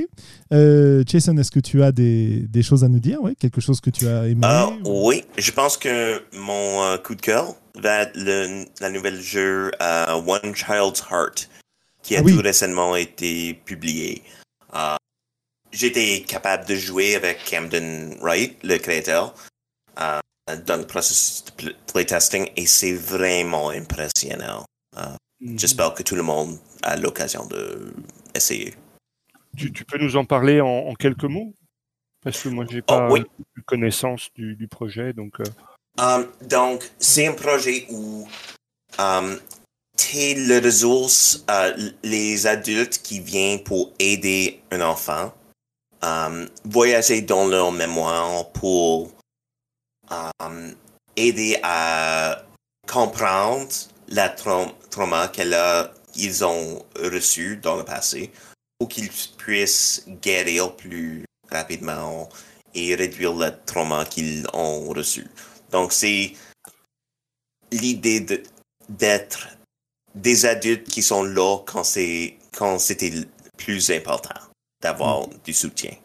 Euh, Jason, est-ce que tu as des, des choses à nous dire? Ouais Quelque chose que tu as aimé Ah, ou- oui, je pense que mon euh, coup de cœur va être le, la nouvelle jeu euh, One Child's Heart, qui a Ah oui. tout récemment été publié. Euh, J'étais capable de jouer avec Camden Wright, le créateur, euh, dans le processus de pl- playtesting, et c'est vraiment impressionnant. J'espère que tout le monde a l'occasion de essayer. Tu, tu peux nous en parler en, en quelques mots? Parce que moi, j'ai Oh, pas oui. eu connaissance du, du projet, donc. euh, Um, donc, c'est un projet où um, t'es le ressource, euh, les adultes qui viennent pour aider un enfant, um, voyager dans leur mémoire pour um, aider à comprendre la tra- trauma qu'elle a, qu'ils ont reçu dans le passé, pour qu'ils puissent guérir plus rapidement et réduire le trauma qu'ils ont reçu. Donc, c'est l'idée de- d'être des adultes qui sont là quand c'est quand c'était le plus important d'avoir du soutien.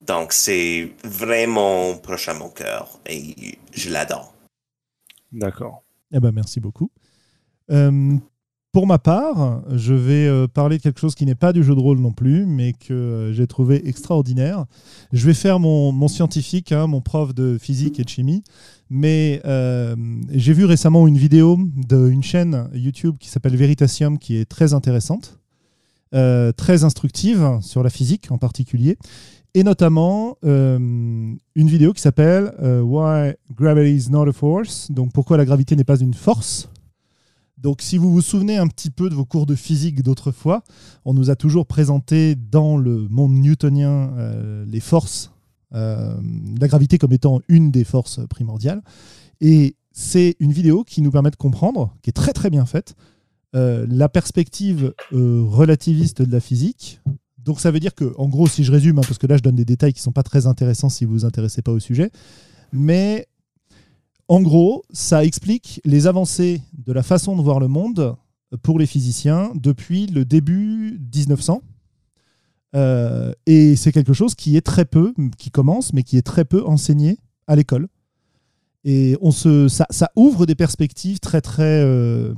Donc, c'est vraiment proche à mon cœur et je l'adore. D'accord. Eh ben, merci beaucoup. Euh, pour ma part, je vais euh, parler de quelque chose qui n'est pas du jeu de rôle non plus, mais que euh, j'ai trouvé extraordinaire. Je vais faire mon, scientifique, hein, mon prof de physique et de chimie, mais euh, j'ai vu récemment une vidéo d'une chaîne YouTube qui s'appelle Veritasium, qui est très intéressante, très instructive sur la physique en particulier, et notamment une vidéo qui s'appelle Why Gravity is not a force, donc pourquoi la gravité n'est pas une force. Donc si vous vous souvenez un petit peu de vos cours de physique d'autrefois, on nous a toujours présenté dans le monde newtonien euh, les forces, euh, la gravité comme étant une des forces primordiales. Et c'est une vidéo qui nous permet de comprendre, qui est très très bien faite, euh, la perspective euh, relativiste de la physique. Donc ça veut dire que, en gros, si je résume, hein, parce que là je donne des détails qui ne sont pas très intéressants si vous vous intéressez pas au sujet, mais en gros, ça explique les avancées de la façon de voir le monde pour les physiciens depuis le début 1900. Euh, et c'est quelque chose qui est très peu, qui commence, mais qui est très peu enseigné à l'école. Et ça, ouvre des perspectives très très euh,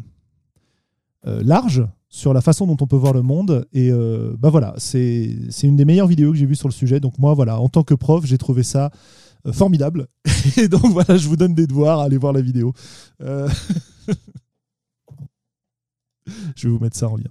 euh, larges sur la façon dont on peut voir le monde. Et bah voilà, c'est une des meilleures vidéos que j'ai vues sur le sujet. Donc moi, voilà, en tant que prof, j'ai trouvé ça formidable. Et donc voilà, je vous donne des devoirs, allez voir la vidéo. Euh, je vais vous mettre ça en lien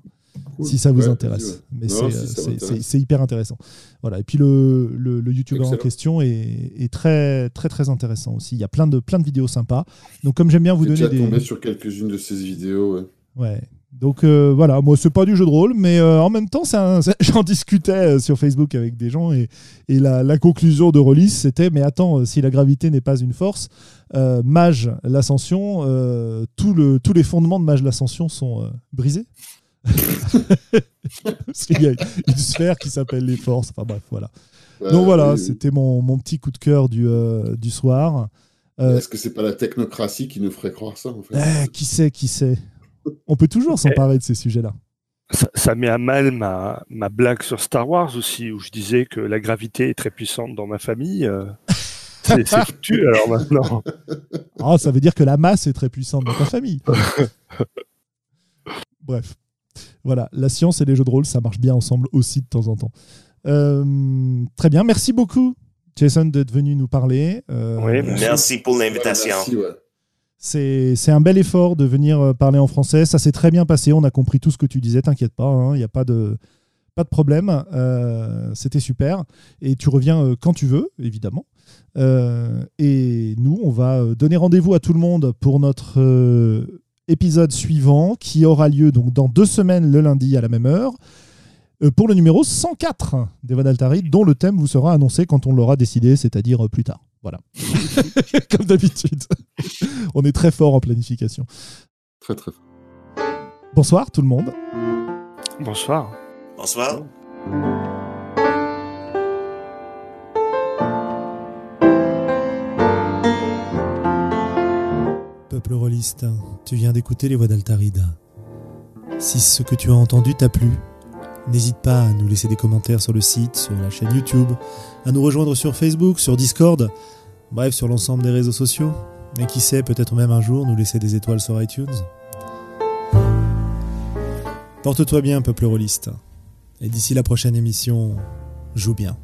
Cool. si ça vous Ouais, intéresse. Mais Non, c'est si, hyper intéressant. Voilà. Et puis le, le, en question est, est très très très intéressant aussi. Il y a plein de plein de vidéos sympas. Donc comme j'aime bien vous J'ai déjà donner tombé des sur quelques-unes de ces vidéos. ouais. ouais. Donc euh, voilà, moi c'est pas du jeu de rôle, mais euh, en même temps, j'en discutais euh, sur Facebook avec des gens et, et la, la conclusion de Rollis c'était mais attends, si la gravité n'est pas une force, Mage l'ascension, le, tous les fondements de Mage l'ascension sont brisés. Parce qu'il y a une sphère qui s'appelle les forces. Enfin bref, voilà. Ouais, Donc voilà, oui, oui. c'était mon, mon petit coup de cœur du, du soir. Est-ce que c'est pas la technocratie qui nous ferait croire ça en fait? Eh, qui sait, qui sait? On peut toujours s'emparer de ces sujets-là. Ça, ça met à mal ma, ma blague sur Star Wars aussi, où je disais que la gravité est très puissante dans ma famille. euh, c'est foutu alors maintenant. Ah, ça veut dire que la masse est très puissante dans ta famille. Bref. Voilà, la science et les jeux de rôle, ça marche bien ensemble aussi de temps en temps. Euh, très bien, merci beaucoup, Jason, d'être venu nous parler. Euh, Oui, merci. Merci pour l'invitation. Ouais. C'est un bel effort de venir euh, parler en français. Ça s'est très bien passé. On a compris tout ce que tu disais. T'inquiète pas. hein, Il n'y a pas de, problème. Euh, C'était super. Et tu reviens euh, quand tu veux, évidemment. Et nous, on va donner rendez-vous à tout le monde pour notre épisode suivant qui aura lieu donc dans deux semaines le lundi à la même heure. Pour le numéro 104 des Voix d'Altari, dont le thème vous sera annoncé quand on l'aura décidé, c'est-à-dire plus tard. Voilà. Comme d'habitude. On est très fort en planification. Très, très fort. Bonsoir tout le monde. Bonsoir. Bonsoir. Peuple rôliste, tu viens d'écouter les voix d'Altarida. Si ce que tu as entendu t'a plu, n'hésite pas à nous laisser des commentaires sur le site, sur la chaîne YouTube, à nous rejoindre sur Facebook, sur Discord, bref sur l'ensemble des réseaux sociaux, et qui sait peut-être même un jour nous laisser des étoiles sur iTunes. Porte-toi bien, peuple rôliste, et d'ici la prochaine émission, joue bien.